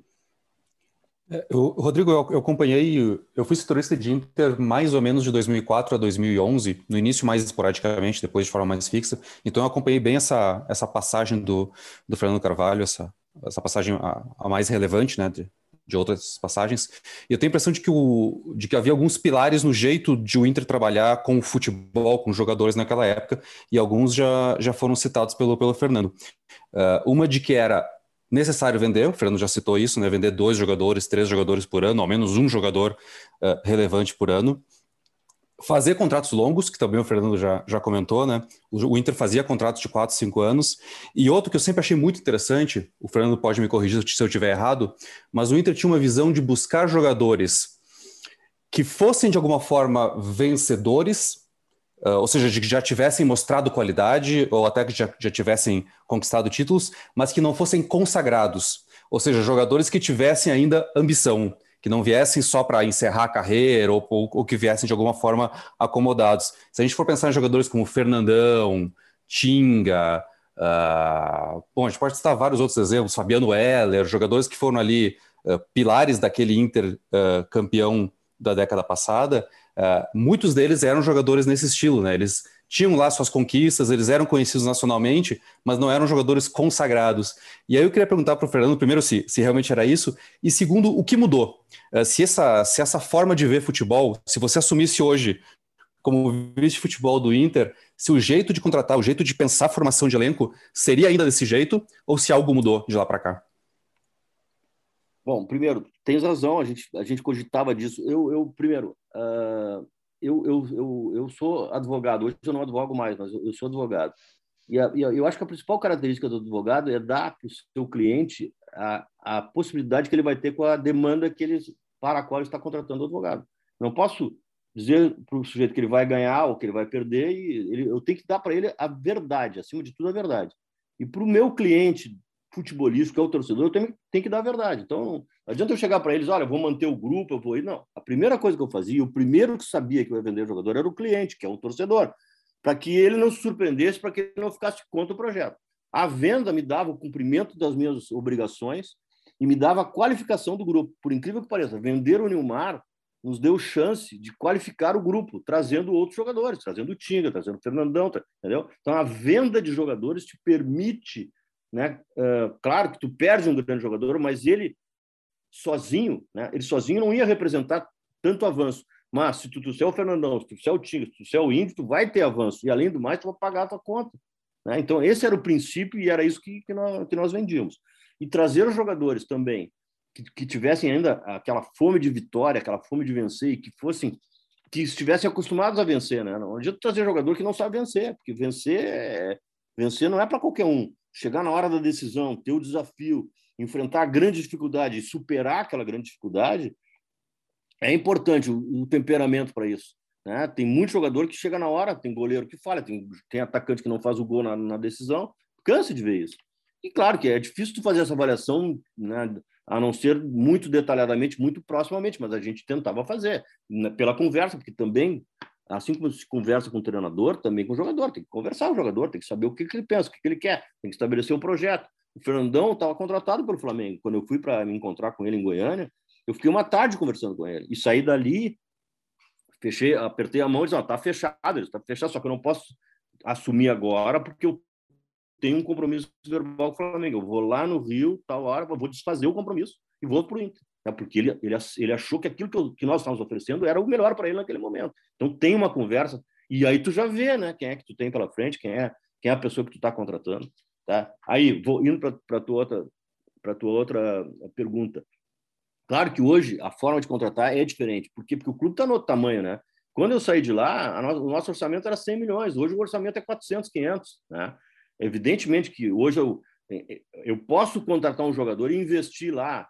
É, eu, Rodrigo, eu, eu, acompanhei, eu fui setorista de Inter mais ou menos de 2004 a 2011, no início mais esporadicamente, depois de forma mais fixa, então eu acompanhei bem essa, essa passagem do, do Fernando Carvalho, essa, essa passagem a, a mais relevante, né, de, de outras passagens, e eu tenho a impressão de que, o, de que havia alguns pilares no jeito de o Inter trabalhar com o futebol, com jogadores naquela época, e alguns já, já foram citados pelo, pelo Fernando. Uh, uma de que era necessário vender, o Fernando já citou isso, né? Vender dois jogadores, três jogadores por ano, ao menos um jogador uh, relevante por ano. Fazer contratos longos, que também o Fernando já, já comentou, né? O, o, Inter fazia contratos de quatro, cinco anos. E outro que eu sempre achei muito interessante, o Fernando pode me corrigir se eu estiver errado, mas o Inter tinha uma visão de buscar jogadores que fossem de alguma forma vencedores, Uh, ou seja, de que já tivessem mostrado qualidade ou até que já, já tivessem conquistado títulos, mas que não fossem consagrados, ou seja, jogadores que tivessem ainda ambição, que não viessem só para encerrar a carreira ou, ou, ou, que viessem de alguma forma acomodados. Se a gente for pensar em jogadores como Fernandão, Tinga, uh, bom, a gente pode citar vários outros exemplos, Fabiano Heller, jogadores que foram ali uh, pilares daquele Inter campeão da década passada, Uh, muitos deles eram jogadores nesse estilo, né? Eles tinham lá suas conquistas, eles eram conhecidos nacionalmente, mas não eram jogadores consagrados. E aí eu queria perguntar para o Fernando, primeiro, se, se realmente era isso, e segundo, o que mudou? Uh, se, essa, se essa forma de ver futebol, se você assumisse hoje como vice-futebol do Inter, se o jeito de contratar, o jeito de pensar a formação de elenco seria ainda desse jeito, ou se algo mudou de lá para cá? Bom, primeiro, tens razão, a gente, a gente cogitava disso. Eu, eu primeiro, uh, eu, eu, eu, eu sou advogado, hoje eu não advogo mais, mas eu, eu sou advogado. E, a, e a, eu acho que a principal característica do advogado é dar para o seu cliente a, a possibilidade que ele vai ter com a demanda que ele, para a qual ele está contratando o advogado. Não posso dizer para o sujeito que ele vai ganhar ou que ele vai perder, e ele, eu tenho que dar para ele a verdade, acima de tudo a verdade. E para o meu cliente futebolista, que é o torcedor, eu tenho, tenho que dar a verdade. Então, não adianta eu chegar para eles, olha, eu vou manter o grupo, eu vou ir. Não. A primeira coisa que eu fazia, o primeiro que sabia que ia vender o jogador era o cliente, que é o torcedor, para que ele não se surpreendesse, para que ele não ficasse contra o projeto. A venda me dava o cumprimento das minhas obrigações e me dava a qualificação do grupo. Por incrível que pareça, vender o Nilmar nos deu chance de qualificar o grupo, trazendo outros jogadores, trazendo o Tinga, trazendo o Fernandão, entendeu? Então, a venda de jogadores te permite, né? Uh, claro que tu perde um grande jogador, mas ele sozinho, né? Ele sozinho não ia representar tanto avanço. Mas se tu trouxer o Fernandão, se tu trouxer o Tinga, se tu trouxer o Índio, tu vai ter avanço. E, além do mais, tu vai pagar a tua conta. Né? Então, esse era o princípio e era isso que, que, nós, que nós vendíamos. E trazer os jogadores também que, que tivessem ainda aquela fome de vitória, aquela fome de vencer e que fossem que estivessem acostumados a vencer, né? Não adianta trazer jogador que não sabe vencer, porque vencer é... vencer não é para qualquer um. Chegar na hora da decisão, ter o desafio, enfrentar a grande dificuldade e superar aquela grande dificuldade é importante o, o temperamento para isso. Né? Tem muito jogador que chega na hora, tem goleiro que falha, tem, tem atacante que não faz o gol na, na decisão, cansa de ver isso. E claro que é difícil tu fazer essa avaliação né, a não ser muito detalhadamente, muito proximamente, mas a gente tentava fazer né, pela conversa, porque também, assim como se conversa com o treinador, também com o jogador, tem que conversar com o jogador, tem que saber o que, que ele pensa, o que, que ele quer, tem que estabelecer um projeto. O Fernandão estava contratado pelo Flamengo. Quando eu fui para me encontrar com ele em Goiânia, eu fiquei uma tarde conversando com ele e saí dali, fechei, apertei a mão e disse: "Está fechado, está fechado, só que eu não posso assumir agora porque eu tenho um compromisso verbal com o Flamengo. Eu vou lá no Rio, tal hora, vou desfazer o compromisso e vou para o Inter. É porque ele, ele, ele achou que aquilo que, eu, que nós estávamos oferecendo era o melhor para ele naquele momento. Então tem uma conversa e aí tu já vê, né, quem é que tu tem pela frente, quem é, quem é a pessoa que tu está contratando, tá? Aí vou indo para tua outra tua outra pergunta. Claro que hoje a forma de contratar é diferente, por quê? Porque o clube está no outro tamanho, né? Quando eu saí de lá, no, o nosso orçamento era 100 milhões, hoje o orçamento é 400, 500, né? Evidentemente que hoje eu, eu posso contratar um jogador e investir lá.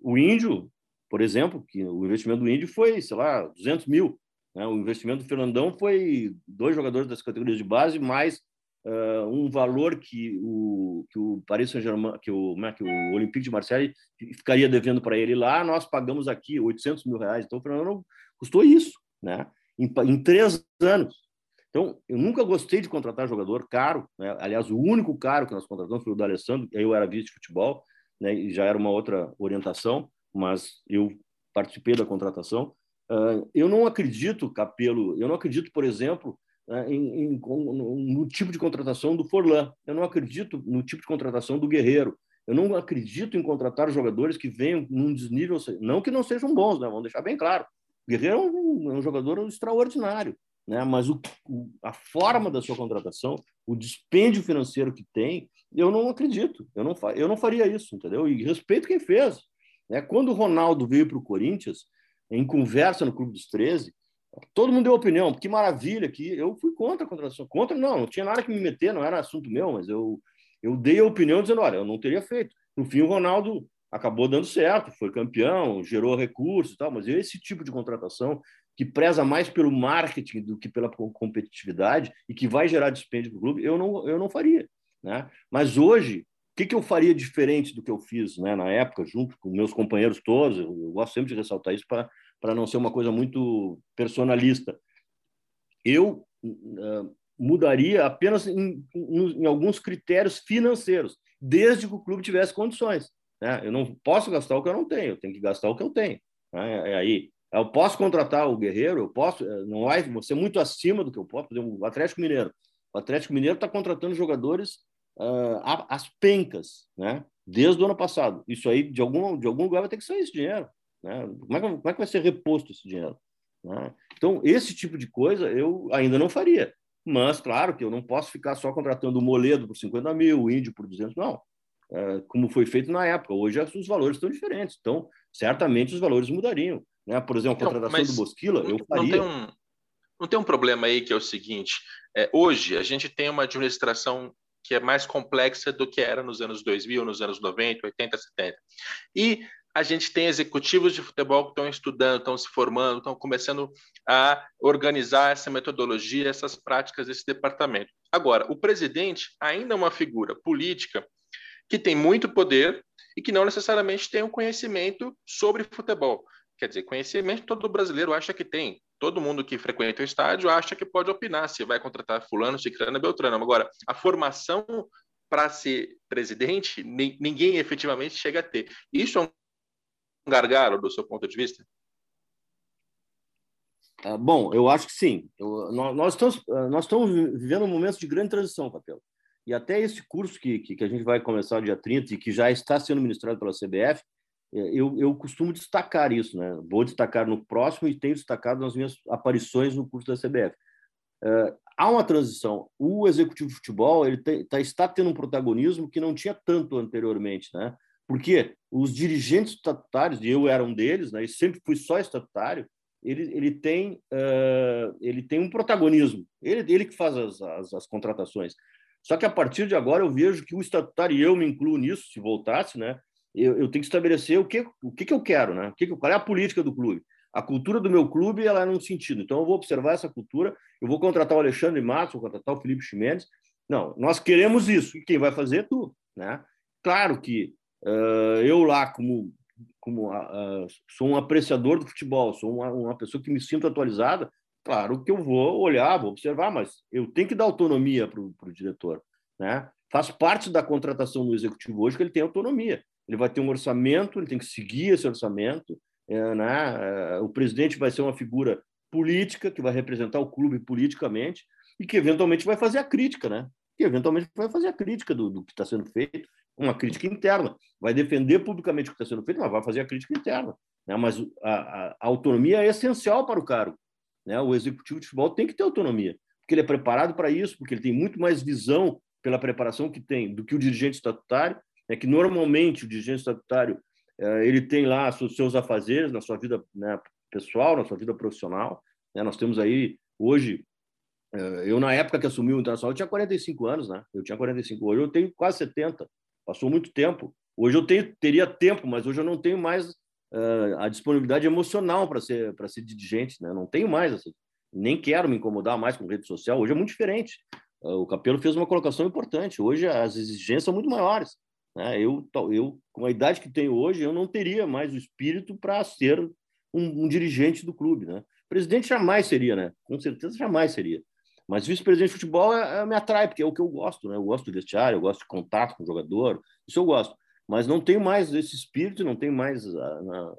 O Índio, por exemplo, que o investimento do Índio foi, sei lá, 200 mil. Né? O investimento do Fernandão foi dois jogadores das categorias de base, mais uh, um valor que o, que o Paris Saint-Germain, que o, né, que o Olympique de Marseille ficaria devendo para ele lá, nós pagamos aqui 800 mil reais. Então, o Fernandão custou isso, né? em, em três anos. Então, eu nunca gostei de contratar jogador caro. Né? Aliás, o único caro que nós contratamos foi o do Alessandro, eu era vice de futebol, né? e já era uma outra orientação, mas eu participei da contratação. Uh, eu não acredito, Capelo, eu não acredito, por exemplo, em, em, no tipo de contratação do Forlan. Eu não acredito no tipo de contratação do Guerreiro. Eu não acredito em contratar jogadores que venham num desnível, não que não sejam bons, né? vamos deixar bem claro. O Guerreiro é um, é um jogador extraordinário, né? mas o, o, a forma da sua contratação, o dispêndio financeiro que tem, eu não acredito. Eu não, eu não faria isso, entendeu? E respeito quem fez. Né? Quando o Ronaldo veio para o Corinthians, em conversa no Clube dos 13, todo mundo deu opinião, que maravilha que eu fui contra a contratação. Contra, não, não tinha nada que me meter, não era assunto meu, mas eu, eu dei a opinião dizendo, olha, eu não teria feito. No fim, o Ronaldo acabou dando certo, foi campeão, gerou recursos e tal, mas esse tipo de contratação que preza mais pelo marketing do que pela competitividade e que vai gerar dispêndio para o clube, eu não, eu não faria. Né? Mas hoje, o que, que eu faria diferente do que eu fiz né, na época, junto com meus companheiros todos? Eu, eu gosto sempre de ressaltar isso para não ser uma coisa muito personalista. Eu uh, mudaria apenas em, em, em, alguns critérios financeiros, desde que o clube tivesse condições. Né? Eu não posso gastar o que eu não tenho, eu tenho que gastar o que eu tenho. Né? Aí eu posso contratar o Guerreiro, eu posso, eh, não vai ser muito acima do que eu posso, o Atlético Mineiro. O Atlético Mineiro está contratando jogadores uh, às pencas, né? Desde o ano passado. Isso aí, de algum, de algum lugar, vai ter que sair esse dinheiro. Né? Como, é que, como é que vai ser reposto esse dinheiro? Né? Então, esse tipo de coisa eu ainda não faria. Mas, claro, que eu não posso ficar só contratando o Moledo por 50 mil, o Índio por 200, não. É, como foi feito na época. Hoje os valores estão diferentes. Então, certamente os valores mudariam. Né? Por exemplo, a contratação do Bosquila, eu faria. Não tem, um, não tem um problema aí que é o seguinte: é, hoje a gente tem uma administração que é mais complexa do que era nos anos 2000, nos anos 90, 80, 70. E a gente tem executivos de futebol que estão estudando, estão se formando, estão começando a organizar essa metodologia, essas práticas desse departamento. Agora, o presidente ainda é uma figura política que tem muito poder e que não necessariamente tem um conhecimento sobre futebol. Quer dizer, conhecimento todo brasileiro acha que tem. Todo mundo que frequenta o estádio acha que pode opinar se vai contratar fulano, ciclano, beltrano. Agora, a formação para ser presidente, ninguém efetivamente chega a ter. Isso é um gargalo do seu ponto de vista? É, bom, eu acho que sim. Eu, nós, nós, estamos, é, nós estamos vivendo um momento de grande transição, Papel. E até esse curso que, que, que, a gente vai começar dia 30 e que já está sendo ministrado pela CBF, é, eu, eu costumo destacar isso, né? Vou destacar no próximo e tenho destacado nas minhas aparições no curso da CBF. Uh, há uma transição. O executivo de futebol ele tá, está tendo um protagonismo que não tinha tanto anteriormente, né? Porque os dirigentes estatutários, e eu era um deles, né, e sempre fui só estatutário, ele, ele, tem, uh, ele tem um protagonismo. Ele, ele que faz as, as, as, contratações. Só que a partir de agora eu vejo que o estatutário, e eu me incluo nisso, se voltasse, né, eu, eu tenho que estabelecer o que, o que, que eu quero, né? o que, qual é a política do clube. A cultura do meu clube ela é num sentido. Então, eu vou observar essa cultura, eu vou contratar o Alexandre Matos, vou contratar o Felipe Ximenes. Não, nós queremos isso. E quem vai fazer é tu. Né? Claro que eu lá, como, como uh, sou um apreciador do futebol, sou uma, uma pessoa que me sinto atualizada, claro que eu vou olhar, vou observar, mas eu tenho que dar autonomia para o diretor. Né? Faz parte da contratação do executivo hoje que ele tem autonomia. Ele vai ter um orçamento, ele tem que seguir esse orçamento. É, né? O presidente vai ser uma figura política que vai representar o clube politicamente e que eventualmente vai fazer a crítica, né? Que eventualmente vai fazer a crítica do, do que está sendo feito uma crítica interna. Vai defender publicamente o que está sendo feito, mas vai fazer a crítica interna. Né? Mas a, a, autonomia é essencial para o cargo. Né? O executivo de futebol tem que ter autonomia, porque ele é preparado para isso, porque ele tem muito mais visão pela preparação que tem do que o dirigente estatutário, é que normalmente o dirigente estatutário é, ele tem lá seus afazeres na sua vida né, pessoal, na sua vida profissional. Né? Nós temos aí hoje é, eu, na época que assumi o Internacional, eu tinha 45 anos, né? Eu tinha 45. Hoje eu tenho quase 70. Passou muito tempo. Hoje eu tenho, teria tempo, mas hoje eu não tenho mais uh, a disponibilidade emocional para ser para ser dirigente, né? Não tenho mais, assim. nem quero me incomodar mais com rede social. Hoje é muito diferente. Uh, o Capelo fez uma colocação importante. Hoje as exigências são muito maiores. Né? Eu, eu, com a idade que tenho hoje, eu não teria mais o espírito para ser um, um, dirigente do clube, né? Presidente jamais seria, né? Com certeza jamais seria. Mas vice-presidente de futebol é, é, me atrai, porque é o que eu gosto, né? Eu gosto do vestiário, eu gosto de contato com o jogador, isso eu gosto. Mas não tenho mais esse espírito, não tenho mais a,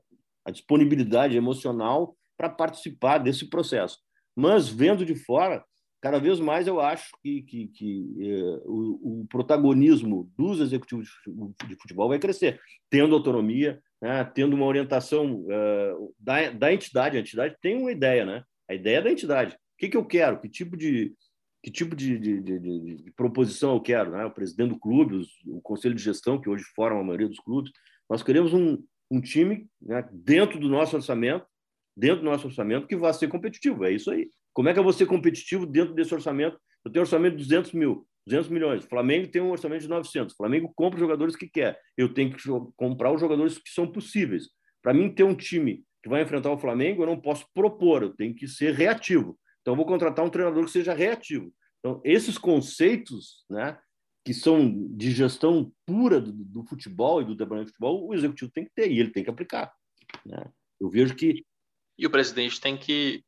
a disponibilidade emocional para participar desse processo. Mas, vendo de fora, cada vez mais eu acho que, que, que eh, o, o, protagonismo dos executivos de futebol vai crescer, tendo autonomia, né, tendo uma orientação uh, da, da entidade. A entidade tem uma ideia, né? A ideia é da entidade que, que eu quero? Que tipo de que tipo de, de, de, de proposição eu quero? Né? O presidente do clube, os, o conselho de gestão, que hoje forma a maioria dos clubes, nós queremos um, um time né, dentro do nosso orçamento, dentro do nosso orçamento, que vai ser competitivo. É isso aí. Como é que eu vou ser competitivo dentro desse orçamento? Eu tenho um orçamento de 200 mil, 200 milhões. O Flamengo tem um orçamento de 900. O Flamengo compra os jogadores que quer. Eu tenho que comprar os jogadores que são possíveis. Para mim, ter um time que vai enfrentar o Flamengo, eu não posso propor, eu tenho que ser reativo. Então, vou contratar um treinador que seja reativo. Então, esses conceitos, né, que são de gestão pura do, do futebol e do departamento de futebol, o executivo tem que ter e ele tem que aplicar. Né? Eu vejo que. E o presidente tem que.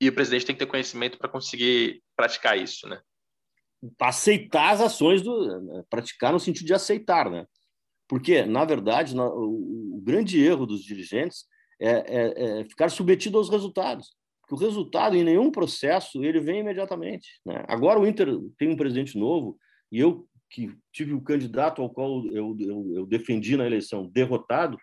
E o presidente tem que ter conhecimento para conseguir praticar isso, né? Aceitar as ações do. Praticar no sentido de aceitar, né? Porque, na verdade, o, grande erro dos dirigentes é, é, é ficar submetido aos resultados que o resultado em nenhum processo ele vem imediatamente. Né? Agora o Inter tem um presidente novo e eu que tive o candidato ao qual eu, eu, eu defendi na eleição derrotado,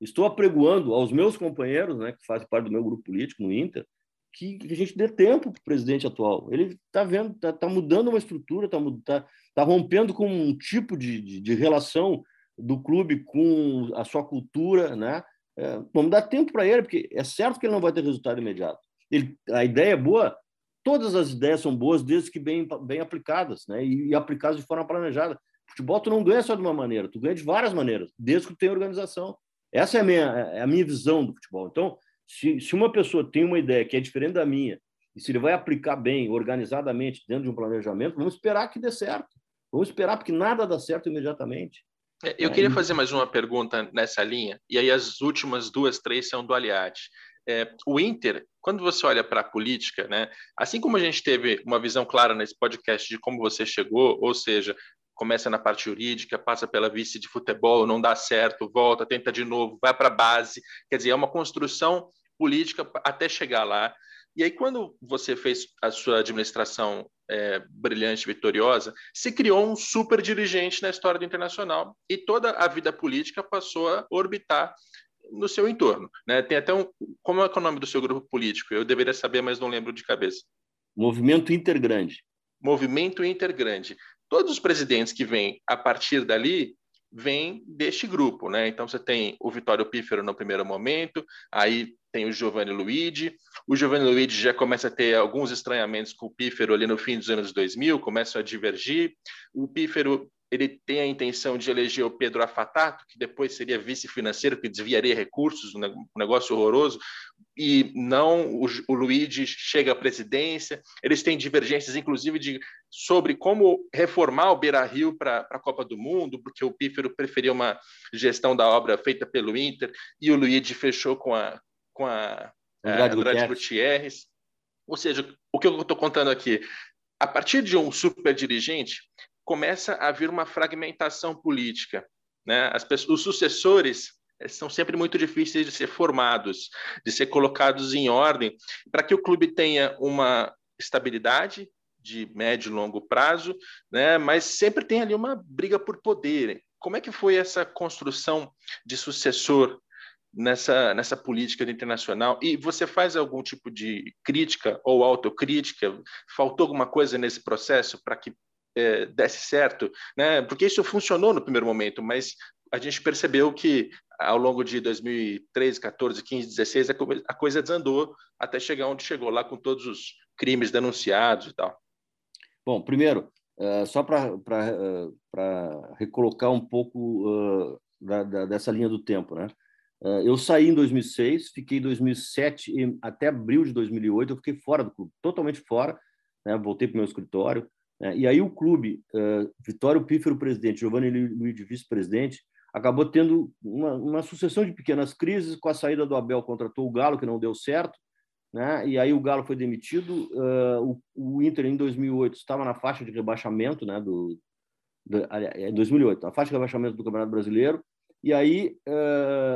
estou apregoando aos meus companheiros, né, que fazem parte do meu grupo político no Inter, que, que a gente dê tempo para o presidente atual. Ele está vendo, está tá mudando uma estrutura, está tá, tá rompendo com um tipo de, de, de relação do clube com a sua cultura, né? É, vamos dar tempo para ele, porque é certo que ele não vai ter resultado imediato. Ele, a ideia é boa, todas as ideias são boas desde que bem, bem aplicadas, né? E, e, aplicadas de forma planejada. Futebol tu não ganha só de uma maneira, tu ganha de várias maneiras, desde que tu tenha organização. Essa é a minha, é a minha visão do futebol. Então, se, se uma pessoa tem uma ideia que é diferente da minha, e se ele vai aplicar bem, organizadamente, dentro de um planejamento, vamos esperar que dê certo. Vamos esperar, porque nada dá certo imediatamente. É, eu queria fazer mais uma pergunta nessa linha, e aí as últimas duas, três são do Aliati. É, o Inter, quando você olha para a política, né, assim como a gente teve uma visão clara nesse podcast de como você chegou, ou seja, começa na parte jurídica, passa pela vice de futebol, não dá certo, volta, tenta de novo, vai para a base, quer dizer, é uma construção política até chegar lá. E aí, quando você fez a sua administração é, brilhante, vitoriosa, se criou um super dirigente na história do internacional e toda a vida política passou a orbitar no seu entorno. Né? Tem até um. Como é, é o nome do seu grupo político? Eu deveria saber, mas não lembro de cabeça. Movimento Intergrande. Movimento Intergrande. Todos os presidentes que vêm a partir dali vêm deste grupo, né? Então você tem o Vitório Pífero no primeiro momento, aí tem o Giovanni Luigi. O Giovanni Luigi já começa a ter alguns estranhamentos com o Pífero ali no fim dos anos 2000, começam a divergir. O Pífero ele tem a intenção de eleger o Pedro Afatato, que depois seria vice-financeiro, que desviaria recursos, um negócio horroroso, e não o, o Luigi chega à presidência. Eles têm divergências, inclusive, de, sobre como reformar o Beira-Rio para a Copa do Mundo, porque o Pífero preferia uma gestão da obra feita pelo Inter, e o Luigi fechou com a, com a, Andrade, Andrade Gutierrez. Gutierrez. Ou seja, o que eu estou contando aqui, a partir de um super dirigente, começa a haver uma fragmentação política. Né? As pessoas, os sucessores eh, são sempre muito difíceis de ser formados, de ser colocados em ordem, para que o clube tenha uma estabilidade de médio e longo prazo, né? mas sempre tem ali uma briga por poder. Como é que foi essa construção de sucessor nessa, nessa política internacional? E você faz algum tipo de crítica ou autocrítica? Faltou alguma coisa nesse processo para que é, desse certo, né? Porque isso funcionou no primeiro momento, mas a gente percebeu que ao longo de 2013, 14, 15, 16 a coisa desandou até chegar onde chegou lá com todos os crimes denunciados e tal. Bom, primeiro, uh, só para uh, recolocar um pouco uh, da, da, dessa linha do tempo, né? eu saí em 2006, fiquei em 2007 e até abril de 2008 eu fiquei fora do clube, totalmente fora, né? voltei para o meu escritório? E aí o clube, uh, Vitório Pífero presidente, Giovanni Luiz vice-presidente, acabou tendo uma, uma, sucessão de pequenas crises. Com a saída do Abel, contratou o Galo, que não deu certo, né? e aí o Galo foi demitido. Uh, o, o, Inter, em 2008, estava na faixa de rebaixamento, né? do, do, em 2008, na faixa de rebaixamento do Campeonato Brasileiro. E aí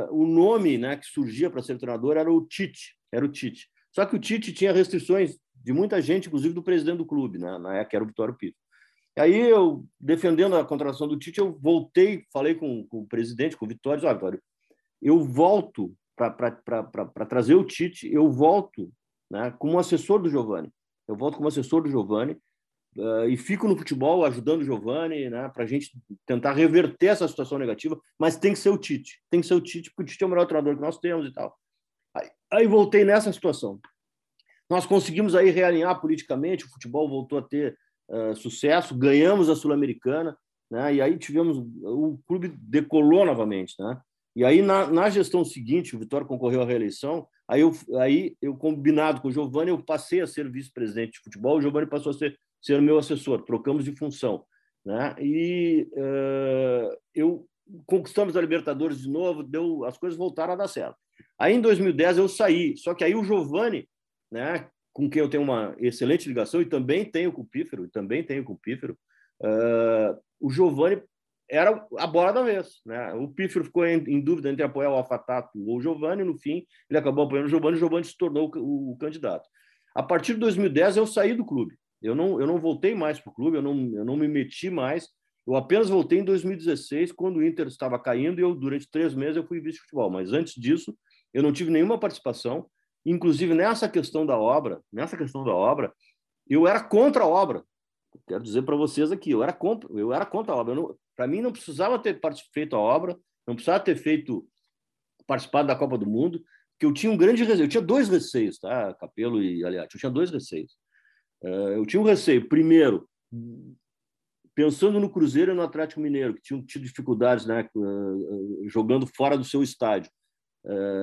o nome né, que surgia para ser treinador era o Tite, era o Tite. Só que o Tite tinha restrições de muita gente, inclusive do presidente do clube, né? na época era o Vitório Pito. Aí eu, defendendo a contratação do Tite, eu voltei, falei com, com o presidente, com o Vitório, disse, ah, Vitório, eu volto para trazer o Tite, eu volto né, como assessor do Giovani. Eu volto como assessor do Giovani uh, e fico no futebol ajudando o Giovani né, para a gente tentar reverter essa situação negativa, mas tem que ser o Tite. Tem que ser o Tite, porque o Tite é o melhor treinador que nós temos e tal. Aí, voltei nessa situação. Nós conseguimos aí realinhar politicamente, o futebol voltou a ter uh, sucesso, ganhamos a Sul-Americana, né? e aí tivemos, o clube decolou novamente. Né? E aí, na, na gestão seguinte, o Vitória concorreu à reeleição, aí eu, aí eu combinado com o Giovanni, eu passei a ser vice-presidente de futebol, o Giovanni passou a ser, ser meu assessor, trocamos de função. Né? E uh, eu conquistamos a Libertadores de novo, deu, as coisas voltaram a dar certo. Aí em 2010 eu saí, só que aí o Giovanni né, com quem eu tenho uma excelente ligação e também tenho com o Pífero, também tenho com o Pífero, uh, o Giovani era a bola da vez. Né? O Pífero ficou em, em, dúvida entre apoiar o Afatato ou o Giovani, no fim ele acabou apoiando o Giovani, o Giovani se tornou o, o, candidato. A partir de 2010 eu saí do clube, eu não, eu não voltei mais para o clube, eu não, eu não me meti mais, eu apenas voltei em 2016, quando o Inter estava caindo, e eu, durante três meses, eu fui vice-futebol. Mas antes disso, eu não tive nenhuma participação. Inclusive, nessa questão da obra, nessa questão da obra, eu era contra a obra. Quero dizer para vocês aqui, eu era contra, eu era contra a obra. Para mim, não precisava ter feito a obra, não precisava ter feito participado da Copa do Mundo, que eu tinha um grande receio. Eu tinha dois receios, tá? Capelo e aliás, eu tinha dois receios. Eh, eu tinha um receio, primeiro, pensando no Cruzeiro e no Atlético Mineiro, que tinham tido dificuldades né, jogando fora do seu estádio,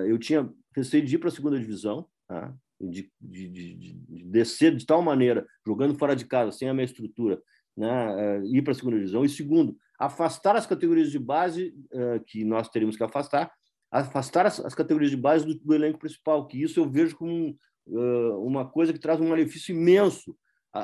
eu tinha receio de ir para a segunda divisão, tá? de, de, de, de, descer de tal maneira, jogando fora de casa, sem a minha estrutura, né, ir para a segunda divisão. E segundo, afastar as categorias de base que nós teríamos que afastar, afastar as, as categorias de base do, do, elenco principal, que isso eu vejo como uma coisa que traz um malefício imenso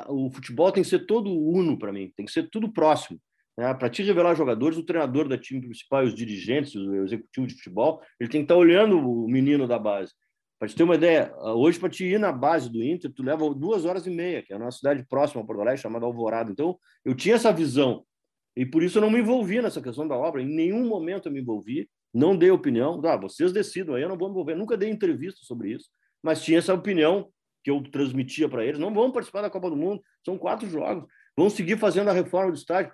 o futebol tem que ser todo uno para mim, tem que ser tudo próximo. Né? Para te revelar jogadores, o treinador da time principal, os dirigentes, o executivo de futebol, ele tem que estar tá olhando o menino da base. Para te ter uma ideia, hoje, para te ir na base do Inter, tu leva duas horas e meia, que é uma cidade próxima a Porto Alegre, chamada Alvorada. Então, eu tinha essa visão. E por isso eu não me envolvi nessa questão da obra. Em nenhum momento eu me envolvi, não dei opinião. Ah, vocês decidam, aí eu não vou me envolver. Nunca dei entrevista sobre isso, mas tinha essa opinião que eu transmitia para eles, não vão participar da Copa do Mundo, são quatro jogos. Vão seguir fazendo a reforma do estádio.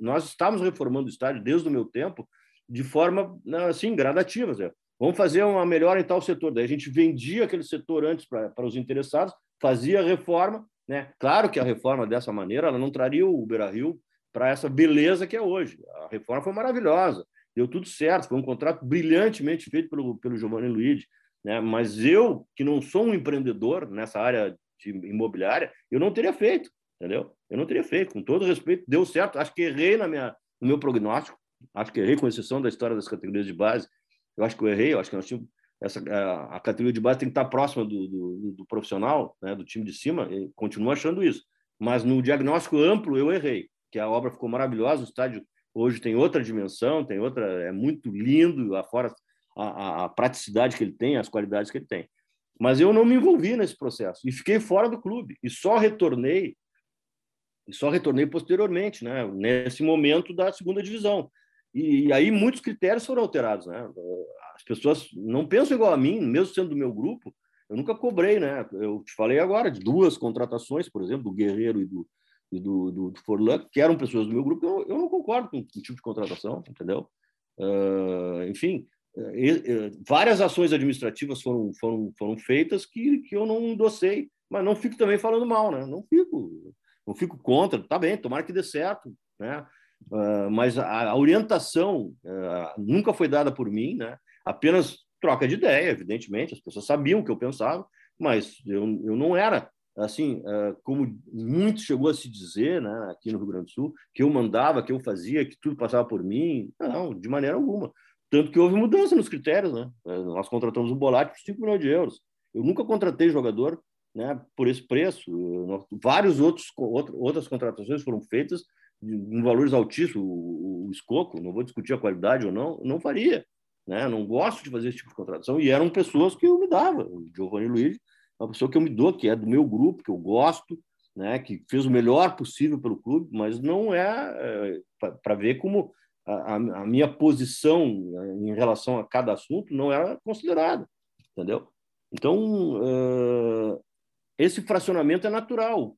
Nós estamos reformando o estádio desde o meu tempo de forma né, assim gradativa. Zé. Vamos fazer uma melhora em tal setor. Daí a gente vendia aquele setor antes para os interessados, fazia a reforma. Né? Claro que a reforma dessa maneira ela não traria o Beira Rio para essa beleza que é hoje. A reforma foi maravilhosa, deu tudo certo, foi um contrato brilhantemente feito pelo, pelo Giovanni Luigi. Né? Mas eu, que não sou um empreendedor nessa área de imobiliária, eu não teria feito, entendeu? Eu não teria feito, com todo respeito, deu certo. Acho que errei na minha, no meu prognóstico, acho que errei, com exceção da história das categorias de base. Eu acho que eu errei, eu acho que nós tínhamos essa, a, categoria de base tem que estar próxima do, do, do profissional, né, do time de cima, e continuo achando isso. Mas no diagnóstico amplo eu errei, que a obra ficou maravilhosa, o estádio hoje tem outra dimensão, tem outra, é muito lindo, lá fora a, a, praticidade que ele tem, as qualidades que ele tem. Mas eu não me envolvi nesse processo e fiquei fora do clube e só retornei e só retornei posteriormente, né? Nesse momento da segunda divisão. E, e aí muitos critérios foram alterados, né? As pessoas não pensam igual a mim, mesmo sendo do meu grupo. Eu nunca cobrei, né? Eu te falei agora de duas contratações, por exemplo, do Guerreiro e do, e do, do, do Forlan, que eram pessoas do meu grupo. Eu, eu não concordo com o tipo de contratação, entendeu? Uh, enfim, várias ações administrativas foram, foram, foram feitas que, que eu não endossei, mas não fico também falando mal, né? Não fico, não fico contra, tá bem, tomara que dê certo, né? Uh, mas a, a orientação uh, nunca foi dada por mim, né? Apenas troca de ideia, evidentemente, as pessoas sabiam o que eu pensava, mas eu, eu não era assim, uh, como muito chegou a se dizer, né, aqui no Rio Grande do Sul, que eu mandava, que eu fazia, que tudo passava por mim. Não, de maneira alguma. Tanto que houve mudança nos critérios, né? É, nós contratamos o Bolatti por 5 milhões de euros. Eu nunca contratei jogador né, por esse preço. Vários outros outras contratações foram feitas em valores altíssimos. O, o Escoco, não vou discutir a qualidade ou não, não faria. Né? Não gosto de fazer esse tipo de contratação. E eram pessoas que eu me dava. O Giovanni Luiz é uma pessoa que eu me dou, que é do meu grupo, que eu gosto, né? que fez o melhor possível pelo clube, mas não é, é para ver como a, a, minha posição né, em relação a cada assunto não era considerada, entendeu? Então, uh, esse fracionamento é natural.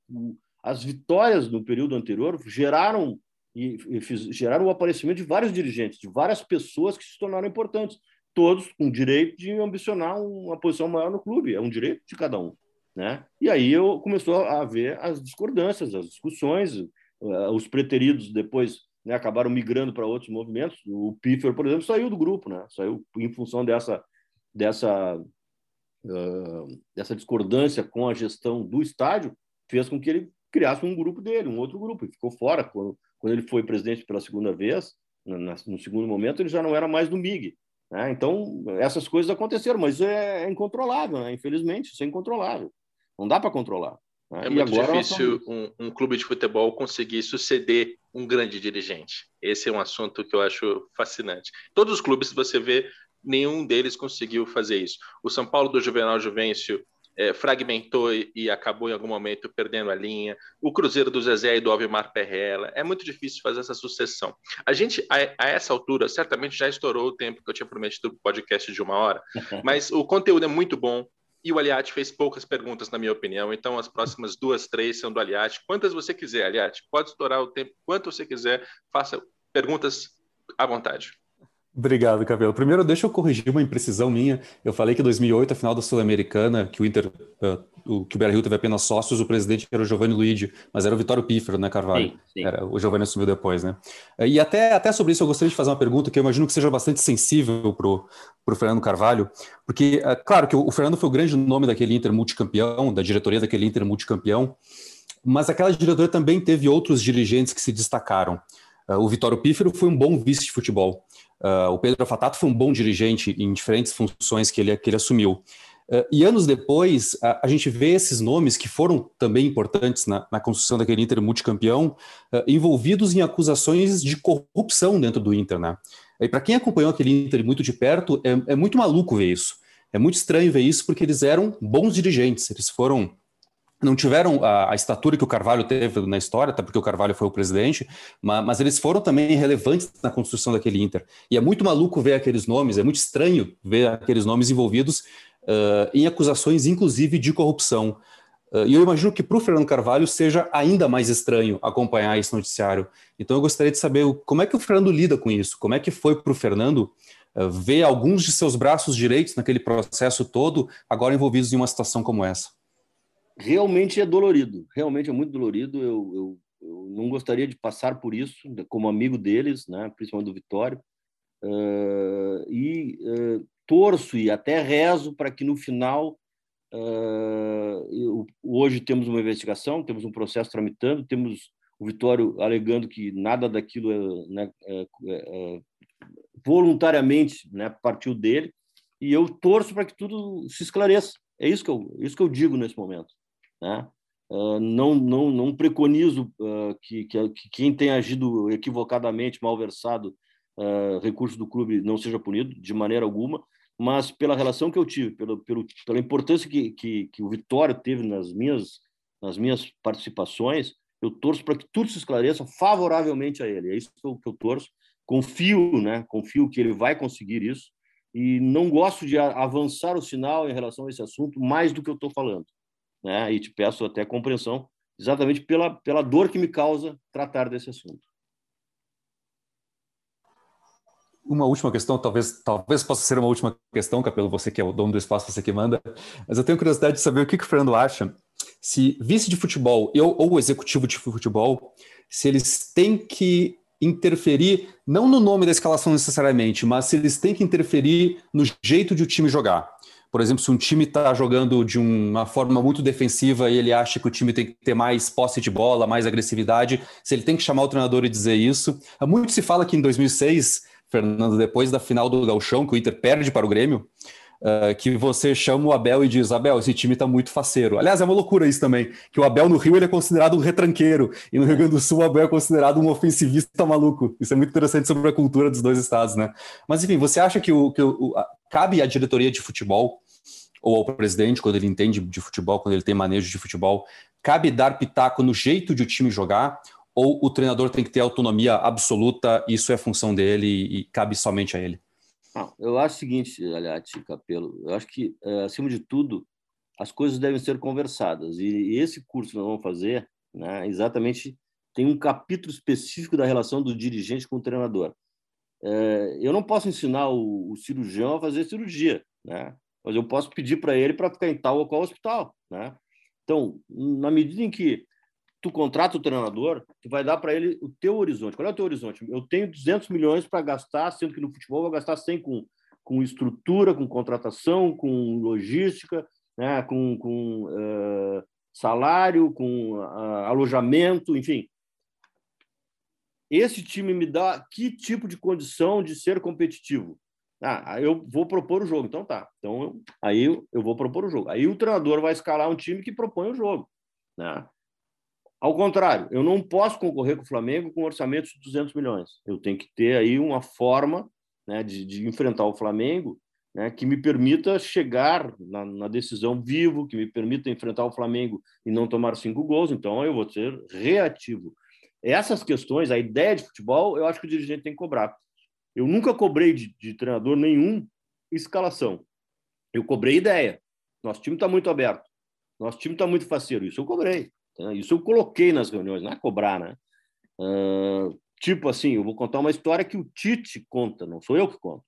As vitórias no período anterior geraram e, e fiz, geraram o aparecimento de vários dirigentes, de várias pessoas que se tornaram importantes, todos com direito de ambicionar uma posição maior no clube, é um direito de cada um, né? E aí eu começou a haver as discordâncias, as discussões, uh, os preteridos depois né, acabaram migrando para outros movimentos. O Piffer, por exemplo, saiu do grupo, né? saiu em função dessa, dessa, uh, dessa discordância com a gestão do estádio, fez com que ele criasse um grupo dele, um outro grupo, e ficou fora. Quando, quando ele foi presidente pela segunda vez, no segundo momento, ele já não era mais do MIG. Né? Então, essas coisas aconteceram, mas é, é incontrolável, né? infelizmente, isso é incontrolável. Não dá para controlar. Né? É muito difícil um, um, clube de futebol conseguir suceder um grande dirigente. Esse é um assunto que eu acho fascinante. Todos os clubes, você vê, nenhum deles conseguiu fazer isso. O São Paulo do Juvenal Juvencio é, fragmentou e, acabou em algum momento perdendo a linha. O Cruzeiro do Zezé e do Alvimar Perrella. É muito difícil fazer essa sucessão. A gente, a, a, essa altura, certamente já estourou o tempo que eu tinha prometido o podcast de uma hora, mas o conteúdo é muito bom. E o Aliati fez poucas perguntas, na minha opinião. Então, as próximas duas, três são do Aliati. Quantas você quiser, Aliati. Pode estourar o tempo quanto você quiser. Faça perguntas à vontade. Obrigado, Cabelo. Primeiro, deixa eu corrigir uma imprecisão minha. Eu falei que em 2008, a final da Sul-Americana, que o Inter, uh, o, que o Beira-Rio teve apenas sócios, o presidente era o Giovanni Luigi, mas era o Vitório Pífero, né, Carvalho? Sim, sim. Era, o Giovanni assumiu depois, né? E até, até sobre isso eu gostaria de fazer uma pergunta que eu imagino que seja bastante sensível para o Fernando Carvalho, porque, uh, claro que o, o Fernando foi o grande nome daquele Inter multicampeão, da diretoria daquele Inter multicampeão, mas aquela diretoria também teve outros dirigentes que se destacaram. Uh, o Vitório Pífero foi um bom vice de futebol. Uh, o Pedro Fatato foi um bom dirigente em diferentes funções que ele, que ele assumiu. Uh, e anos depois, a, a, gente vê esses nomes que foram também importantes na, na construção daquele Inter multicampeão, uh, envolvidos em acusações de corrupção dentro do Inter. Né? E para quem acompanhou aquele Inter muito de perto, é, é muito maluco ver isso. É muito estranho ver isso porque eles eram bons dirigentes, eles foram não tiveram a, a, estatura que o Carvalho teve na história, até porque o Carvalho foi o presidente, mas, mas, eles foram também relevantes na construção daquele Inter. E é muito maluco ver aqueles nomes, é muito estranho ver aqueles nomes envolvidos uh, em acusações, inclusive, de corrupção. Uh, e eu imagino que para o Fernando Carvalho seja ainda mais estranho acompanhar esse noticiário. Então eu gostaria de saber como é que o Fernando lida com isso, como é que foi para o Fernando uh, ver alguns de seus braços direitos naquele processo todo agora envolvidos em uma situação como essa realmente é dolorido, realmente é muito dolorido. Eu, eu, eu, não gostaria de passar por isso como amigo deles, né, principalmente do Vitório, uh, e uh, torço e até rezo para que no final uh, eu, hoje temos uma investigação, temos um processo tramitando, temos o Vitório alegando que nada daquilo é, né, é, é, voluntariamente né, partiu dele, e eu torço para que tudo se esclareça. É isso que eu, isso que eu digo nesse momento. Né? Uh, não, não, não preconizo uh, que, que, que, quem tem agido equivocadamente, malversado, uh, recurso do clube não seja punido de maneira alguma, mas pela relação que eu tive, pelo, pelo, pela importância que, que, que o Vitória teve nas minhas, nas minhas participações, eu torço para que tudo se esclareça favoravelmente a ele. É isso que eu, que eu torço. Confio, né? Confio que ele vai conseguir isso e não gosto de avançar o sinal em relação a esse assunto mais do que eu estou falando né? E te peço até compreensão, exatamente pela, pela dor que me causa tratar desse assunto. Uma última questão, talvez, talvez possa ser uma última questão, Capelo, você que é o dono do espaço, você que manda, mas eu tenho curiosidade de saber o que, que o Fernando acha se vice de futebol eu, ou executivo de futebol, se eles têm que interferir, não no nome da escalação necessariamente, mas se eles têm que interferir no jeito de o time jogar. Por exemplo, se um time está jogando de uma forma muito defensiva e ele acha que o time tem que ter mais posse de bola, mais agressividade, se ele tem que chamar o treinador e dizer isso. Muito se fala que em 2006, Fernando, depois da final do Galchão, que o Inter perde para o Grêmio, Uh, que você chama o Abel e diz: Abel, esse time está muito faceiro. Aliás, é uma loucura isso também, que o Abel no Rio ele é considerado um retranqueiro, e no Rio Grande do Sul o Abel é considerado um ofensivista maluco. Isso é muito interessante sobre a cultura dos dois estados, né? Mas enfim, você acha que, o, que o, a, cabe à diretoria de futebol ou ao presidente, quando ele entende de futebol, quando ele tem manejo de futebol, cabe dar pitaco no jeito de o time jogar, ou o treinador tem que ter autonomia absoluta, isso é função dele e, cabe somente a ele? Eu acho o seguinte, Aliati, Capelo, eu acho que, é, acima de tudo, as coisas devem ser conversadas. E esse curso que nós vamos fazer, né, exatamente, tem um capítulo específico da relação do dirigente com o treinador. É, eu não posso ensinar o, o cirurgião a fazer cirurgia, né? mas eu posso pedir para ele para ficar em tal ou qual hospital, né? Então, na medida em que tu contrata o treinador, tu vai dar para ele o teu horizonte. Qual é o teu horizonte? Eu tenho 200 milhões para gastar, sendo que no futebol eu vou gastar 100 com, com estrutura, com contratação, com logística, né? com, com uh, salário, com uh, alojamento, enfim. Esse time me dá que tipo de condição de ser competitivo? Ah, eu vou propor o jogo. Então tá. Então aí eu, eu vou propor o jogo. Aí o treinador vai escalar um time que propõe o jogo. Né? Ao contrário, eu não posso concorrer com o Flamengo com orçamentos de 200 milhões. Eu tenho que ter aí uma forma né, de, de enfrentar o Flamengo né, que me permita chegar na, na, decisão vivo, que me permita enfrentar o Flamengo e não tomar cinco gols. Então eu vou ser reativo. Essas questões, a ideia de futebol, eu acho que o dirigente tem que cobrar. Eu nunca cobrei de, de treinador nenhum escalação. Eu cobrei ideia. Nosso time está muito aberto. Nosso time está muito faceiro. Isso eu cobrei. Tá? Isso eu coloquei nas reuniões. Não é cobrar, né? Uh, tipo assim, eu vou contar uma história que o Tite conta, não sou eu que conto.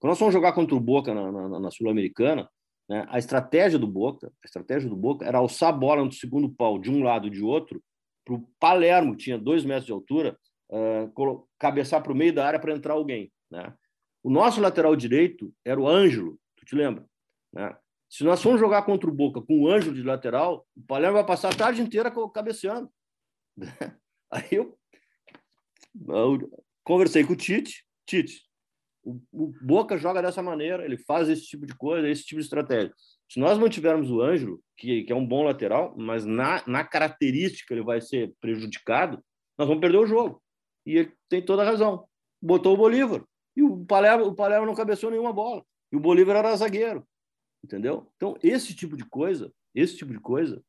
Quando nós fomos jogar contra o Boca na, na, na Sul-Americana, né, a estratégia do Boca, a estratégia do Boca era alçar a bola no segundo pau de um lado e de outro, para o Palermo, que tinha dois metros de altura, uh, cabeçar para o meio da área para entrar alguém. Né? O nosso lateral direito era o Ângelo, tu te lembra? Né? Se nós formos jogar contra o Boca com o Ângelo de lateral, o Palermo vai passar a tarde inteira cabeceando. Aí eu, eu conversei com o Tite. Tite, o, o, Boca joga dessa maneira, ele faz esse tipo de coisa, esse tipo de estratégia. Se nós mantivermos o Ângelo, que, que é um bom lateral, mas na, na característica ele vai ser prejudicado, nós vamos perder o jogo. E ele tem toda a razão. Botou o Bolívar. E o Palermo, o Palermo não cabeceou nenhuma bola. E o Bolívar era zagueiro. Entendeu? Então, esse tipo de coisa, esse tipo de coisa,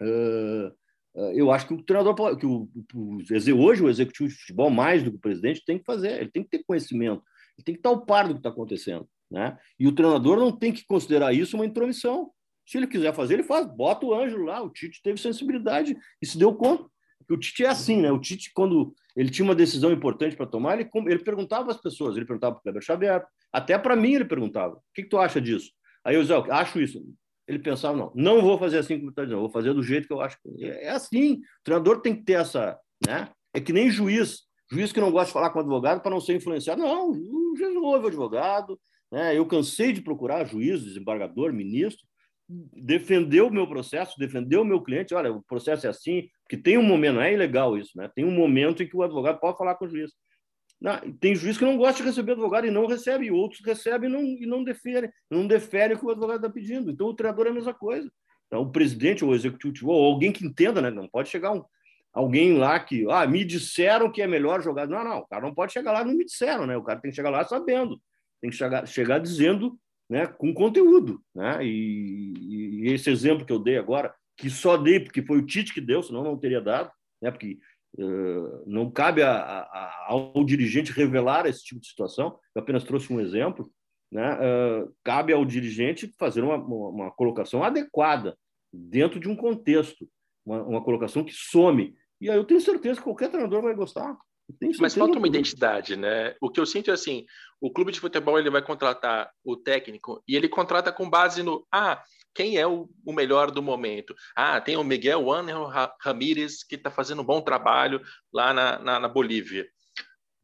uh, uh, eu acho que o treinador, que o, o, hoje o executivo de futebol, mais do que o presidente, tem que fazer. Ele tem que ter conhecimento. Ele tem que estar ao par do que está acontecendo. Né? E o treinador não tem que considerar isso uma intromissão. Se ele quiser fazer, ele faz. Bota o Ângelo lá. O Tite teve sensibilidade e se deu conta. O Tite é assim, né? O Tite, quando ele tinha uma decisão importante para tomar, ele, ele perguntava às pessoas. Ele perguntava para o Kleber Xavier. Até para mim ele perguntava. O que, que tu acha disso? Aí eu dizia, acho isso. Ele pensava, não, não vou fazer assim como está dizendo, vou fazer do jeito que eu acho. É, é assim. O treinador tem que ter essa. Né? É que nem juiz. Juiz que não gosta de falar com advogado para não ser influenciado. Não, o juiz não ouve o advogado. Né? Eu cansei de procurar juiz, desembargador, ministro, defender o meu processo, defender o meu cliente. Olha, o processo é assim, porque tem um momento, não é ilegal isso, né? Tem um momento em que o advogado pode falar com o juiz. Não, tem juiz que não gosta de receber advogado e não recebe, e outros recebem e não, e não deferem, não deferem o que o advogado está pedindo. Então, o treinador é a mesma coisa. Então, o presidente ou o executivo, ou alguém que entenda, né? Não pode chegar um, alguém lá que, ah, me disseram que é melhor jogar. Não, não, o cara não pode chegar lá, não me disseram, né? O cara tem que chegar lá sabendo, tem que chegar, chegar dizendo, né, com conteúdo, né? E, e esse exemplo que eu dei agora, que só dei porque foi o Tite que deu, senão não teria dado, né? Porque não cabe a, a, ao dirigente revelar esse tipo de situação, eu apenas trouxe um exemplo. Né? Uh, cabe ao dirigente fazer uma, uma, uma, colocação adequada dentro de um contexto, uma, uma, colocação que some. E aí eu tenho certeza que qualquer treinador vai gostar. Mas falta uma identidade, né? O que eu sinto é assim: o clube de futebol ele vai contratar o técnico e ele contrata com base no ah quem é o, o, melhor do momento. Ah, tem o Miguel Ángel Ramírez, que está fazendo um bom trabalho lá na, na, na, Bolívia.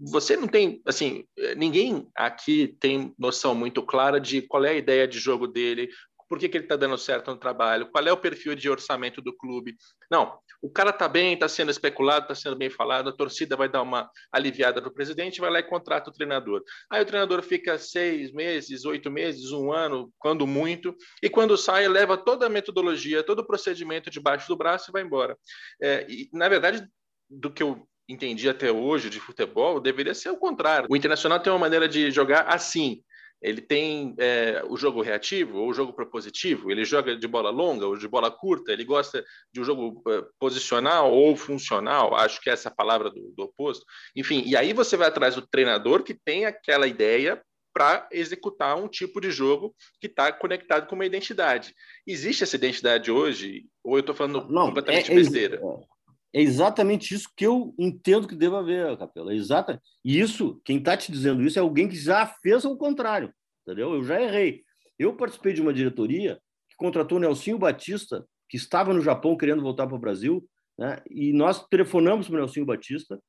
Você não tem, assim, ninguém aqui tem noção muito clara de qual é a ideia de jogo dele, por que, que ele está dando certo no trabalho, qual é o perfil de orçamento do clube. Não, o cara está bem, está sendo especulado, está sendo bem falado, a torcida vai dar uma aliviada do presidente, vai lá e contrata o treinador. Aí o treinador fica seis meses, oito meses, um ano, quando muito, e quando sai, leva toda a metodologia, todo o procedimento debaixo do braço e vai embora. É, e, na verdade, do que eu entendi até hoje de futebol, deveria ser o contrário. O Internacional tem uma maneira de jogar assim, ele tem é, o jogo reativo ou o jogo propositivo, ele joga de bola longa ou de bola curta, ele gosta de um jogo é, posicional ou funcional, acho que é essa palavra do, do oposto. Enfim, e aí você vai atrás do treinador que tem aquela ideia para executar um tipo de jogo que está conectado com uma identidade. Existe essa identidade hoje? Ou eu estou falando Não, completamente é, é besteira? É exatamente isso que eu entendo que deva haver, Capela. É exatamente. E isso, quem está te dizendo isso é alguém que já fez o contrário, entendeu? Eu já errei. Eu participei de uma diretoria que contratou o Nelsinho Batista, que estava no Japão querendo voltar para o Brasil, né? e nós telefonamos para o Nelsinho Batista,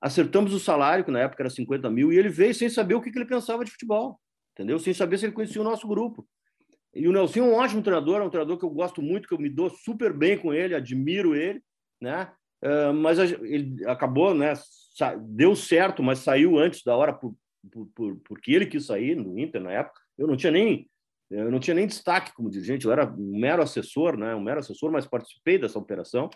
acertamos o salário, que na época era 50 mil, e ele veio sem saber o que, que ele pensava de futebol, entendeu? Sem saber se ele conhecia o nosso grupo. E o Nelson é um ótimo treinador, é um treinador que eu gosto muito, que eu me dou super bem com ele, admiro ele, né? Uh, mas ele acabou, né? Deu certo, mas saiu antes da hora por, por, por, porque ele quis sair no Inter na época. Eu não tinha nem eu não tinha nem destaque como dirigente, eu era um mero assessor, né? Um mero assessor, mas participei dessa operação.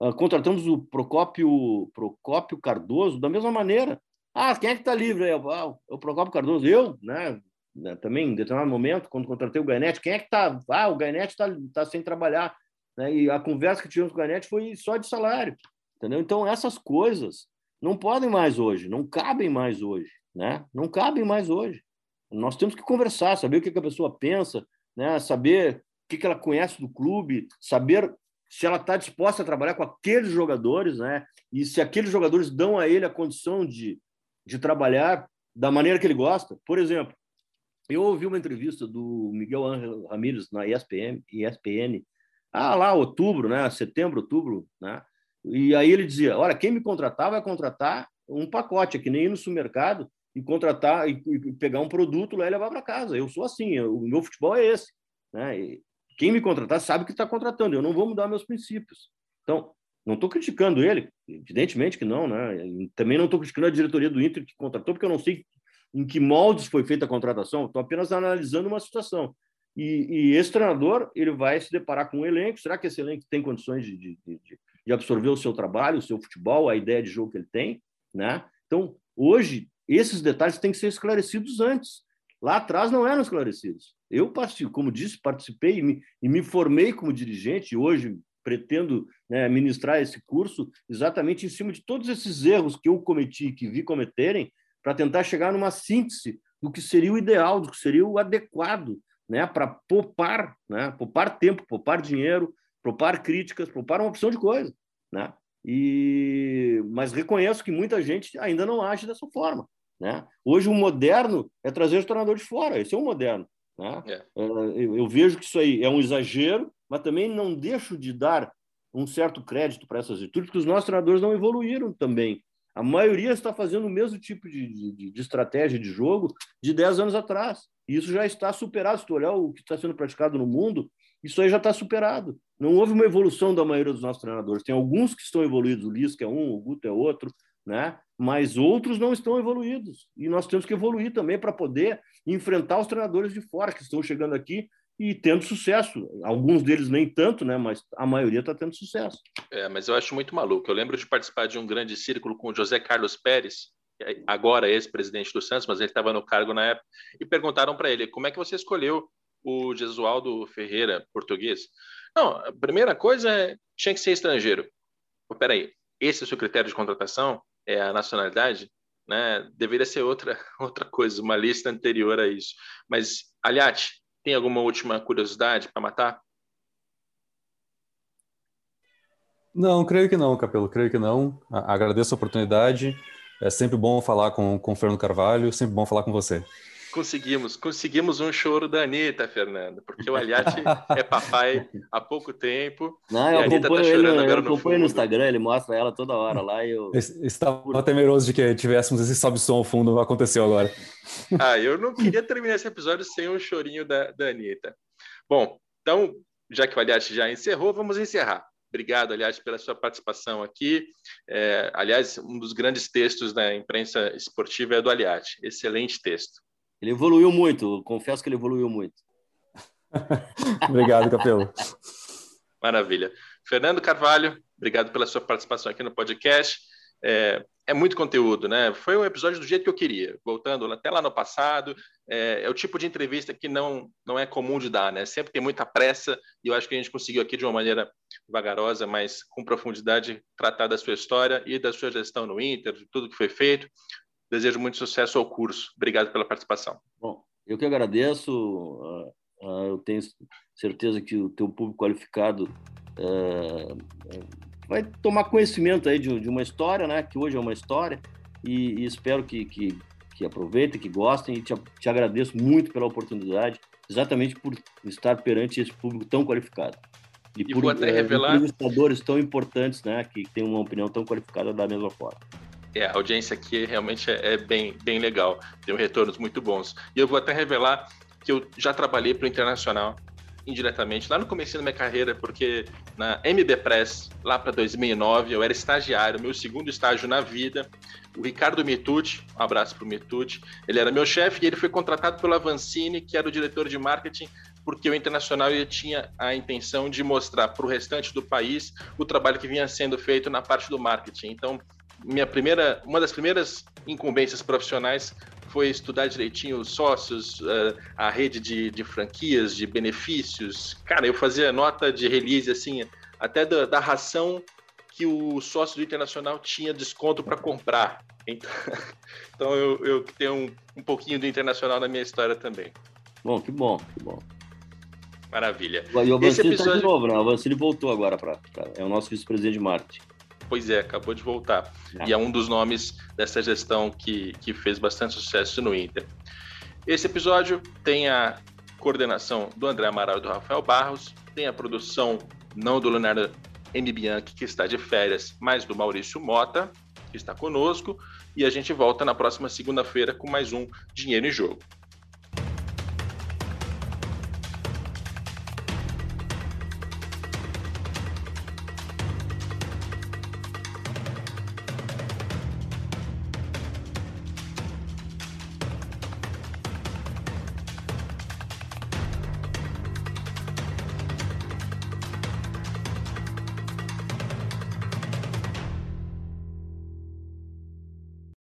Uh, contratamos o Procópio Procópio Cardoso da mesma maneira. Ah, quem é que está livre aí? Ah, o Procópio Cardoso, eu, né? né? Também em determinado momento, quando contratei o Gainete, quem é que está? Ah, o Gainete está tá sem trabalhar. Né? E a conversa que tivemos com o Garnett foi só de salário. Entendeu? Então, essas coisas não podem mais hoje, não cabem mais hoje. Né? Não cabem mais hoje. Nós temos que conversar, saber o que, a pessoa pensa, né? saber o que, ela conhece do clube, saber se ela está disposta a trabalhar com aqueles jogadores, né? E se aqueles jogadores dão a ele a condição de, de trabalhar da maneira que ele gosta. Por exemplo, eu ouvi uma entrevista do Miguel Ramírez na ESPN, ESPN, ah, lá, outubro, né? Setembro, outubro, né? E aí ele dizia: olha, quem me contratar vai contratar um pacote, é que nem ir no supermercado e contratar e, e pegar um produto lá e levar para casa. Eu sou assim, eu, o meu futebol é esse. Né? E quem me contratar sabe que está contratando, eu não vou mudar meus princípios. Então, não estou criticando ele, evidentemente que não, né? E também não estou criticando a diretoria do Inter que contratou, porque eu não sei em que moldes foi feita a contratação, estou apenas analisando uma situação. E, e, esse treinador ele vai se deparar com um elenco. Será que esse elenco tem condições de, de, de, de absorver o seu trabalho, o seu futebol, a ideia de jogo que ele tem? Né? Então, hoje, esses detalhes têm que ser esclarecidos antes. Lá atrás não eram esclarecidos. Eu, como disse, participei e me, e me formei como dirigente, hoje pretendo né, ministrar esse curso exatamente em cima de todos esses erros que eu cometi, que vi cometerem, para tentar chegar numa síntese do que seria o ideal, do que seria o adequado, né, para poupar, né, poupar tempo, poupar dinheiro, poupar críticas, poupar uma opção de coisa, né? E mas reconheço que muita gente ainda não age dessa forma, né? Hoje o moderno é trazer o treinador de fora, esse é o moderno, né? É. é eu vejo que isso aí é um exagero, mas também não deixo de dar um certo crédito para essas atitudes, porque os nossos treinadores não evoluíram também. A maioria está fazendo o mesmo tipo de, de, de estratégia de jogo de 10 anos atrás. E isso já está superado. Se tu olhar o que está sendo praticado no mundo, isso aí já está superado. Não houve uma evolução da maioria dos nossos treinadores. Tem alguns que estão evoluídos, o Lisca é um, o Guto é outro, né? mas outros não estão evoluídos. E nós temos que evoluir também para poder enfrentar os treinadores de fora que estão chegando aqui e tendo sucesso. Alguns deles nem tanto, né? mas a maioria está tendo sucesso. É, mas eu acho muito maluco. Eu lembro de participar de um grande círculo com o José Carlos Pérez, é agora ex-presidente do Santos, mas ele estava no cargo na época, e perguntaram para ele como é que você escolheu o Jesualdo Ferreira, português. Não, a primeira coisa é tinha que ser estrangeiro. Espera aí, esse é o seu critério de contratação? É a nacionalidade? Né? Deveria ser outra outra coisa, uma lista anterior a isso. Mas, Aliate, tem alguma última curiosidade para matar? Não, creio que não, Capelo, creio que não. Agradeço a oportunidade. É sempre bom falar com, com o Fernando Carvalho, sempre bom falar com você. Conseguimos, conseguimos um choro da Anitta, Fernando, porque o Aliati é papai há pouco tempo. Não, eu acompanho, tá ele, eu acompanho no, Instagram, ele mostra ela toda hora lá e eu... Estava temeroso de que tivéssemos esse sobe-som ao fundo, aconteceu agora. Ah, eu não queria terminar esse episódio sem um chorinho da, da Anitta. Bom, então, já que o Aliati já encerrou, vamos encerrar. Obrigado, aliás, pela sua participação aqui. É, aliás, um dos grandes textos da imprensa esportiva é do Aliati. Excelente texto. Ele evoluiu muito, confesso que ele evoluiu muito. obrigado, Capelo. Maravilha. Fernando Carvalho, obrigado pela sua participação aqui no podcast. É, é, muito conteúdo, né? Foi um episódio do jeito que eu queria, voltando até lá no passado. É, é, o tipo de entrevista que não, não é comum de dar, né? Sempre tem muita pressa e eu acho que a gente conseguiu aqui de uma maneira vagarosa, mas com profundidade, tratar da sua história e da sua gestão no Inter, de tudo que foi feito. Desejo muito sucesso ao curso. Obrigado pela participação. Bom, eu que agradeço. Uh, uh, eu tenho certeza que o teu público qualificado uh, vai tomar conhecimento aí de, uma história, né? Que hoje é uma história e, e espero que, que, que, aproveitem, que gostem e te, te agradeço muito pela oportunidade, exatamente por estar perante esse público tão qualificado. E, e por vou até revelar... entrevistadores tão importantes, né? Que têm uma opinião tão qualificada da mesma forma. É, a audiência aqui realmente é, é, bem, bem legal, tem retornos muito bons. E eu vou até revelar que eu já trabalhei para o Internacional indiretamente lá no começo da minha carreira, porque na MB Press, lá para 2009, eu era estagiário, meu segundo estágio na vida. O Ricardo Mitucci, um abraço para o Mitucci, ele era meu chefe e ele foi contratado pelo Avancini, que era o diretor de marketing, porque o Internacional tinha a intenção de mostrar para o restante do país o trabalho que vinha sendo feito na parte do marketing. Então, minha primeira, uma das primeiras incumbências profissionais foi estudar direitinho os sócios, eh, a rede de, de franquias, de benefícios. Cara, eu fazia nota de release, assim, até da, da ração que o sócio do Internacional tinha desconto para comprar. Então, então eu, eu tenho um, um pouquinho do Internacional na minha história também. Bom, que bom, que bom. Maravilha. E o Avancini episódio... tá de novo, né? O Avancini voltou agora para. É o nosso vice-presidente de marketing. Pois é, acabou de voltar. É. E é um dos nomes dessa gestão que, que fez bastante sucesso no Inter. Esse episódio tem a coordenação do André Amaral e do Rafael Barros, tem a produção não do Leonardo M. Bianchi, que está de férias, mas do Maurício Mota, que está conosco, e a gente volta na próxima segunda-feira com mais um Dinheiro em Jogo.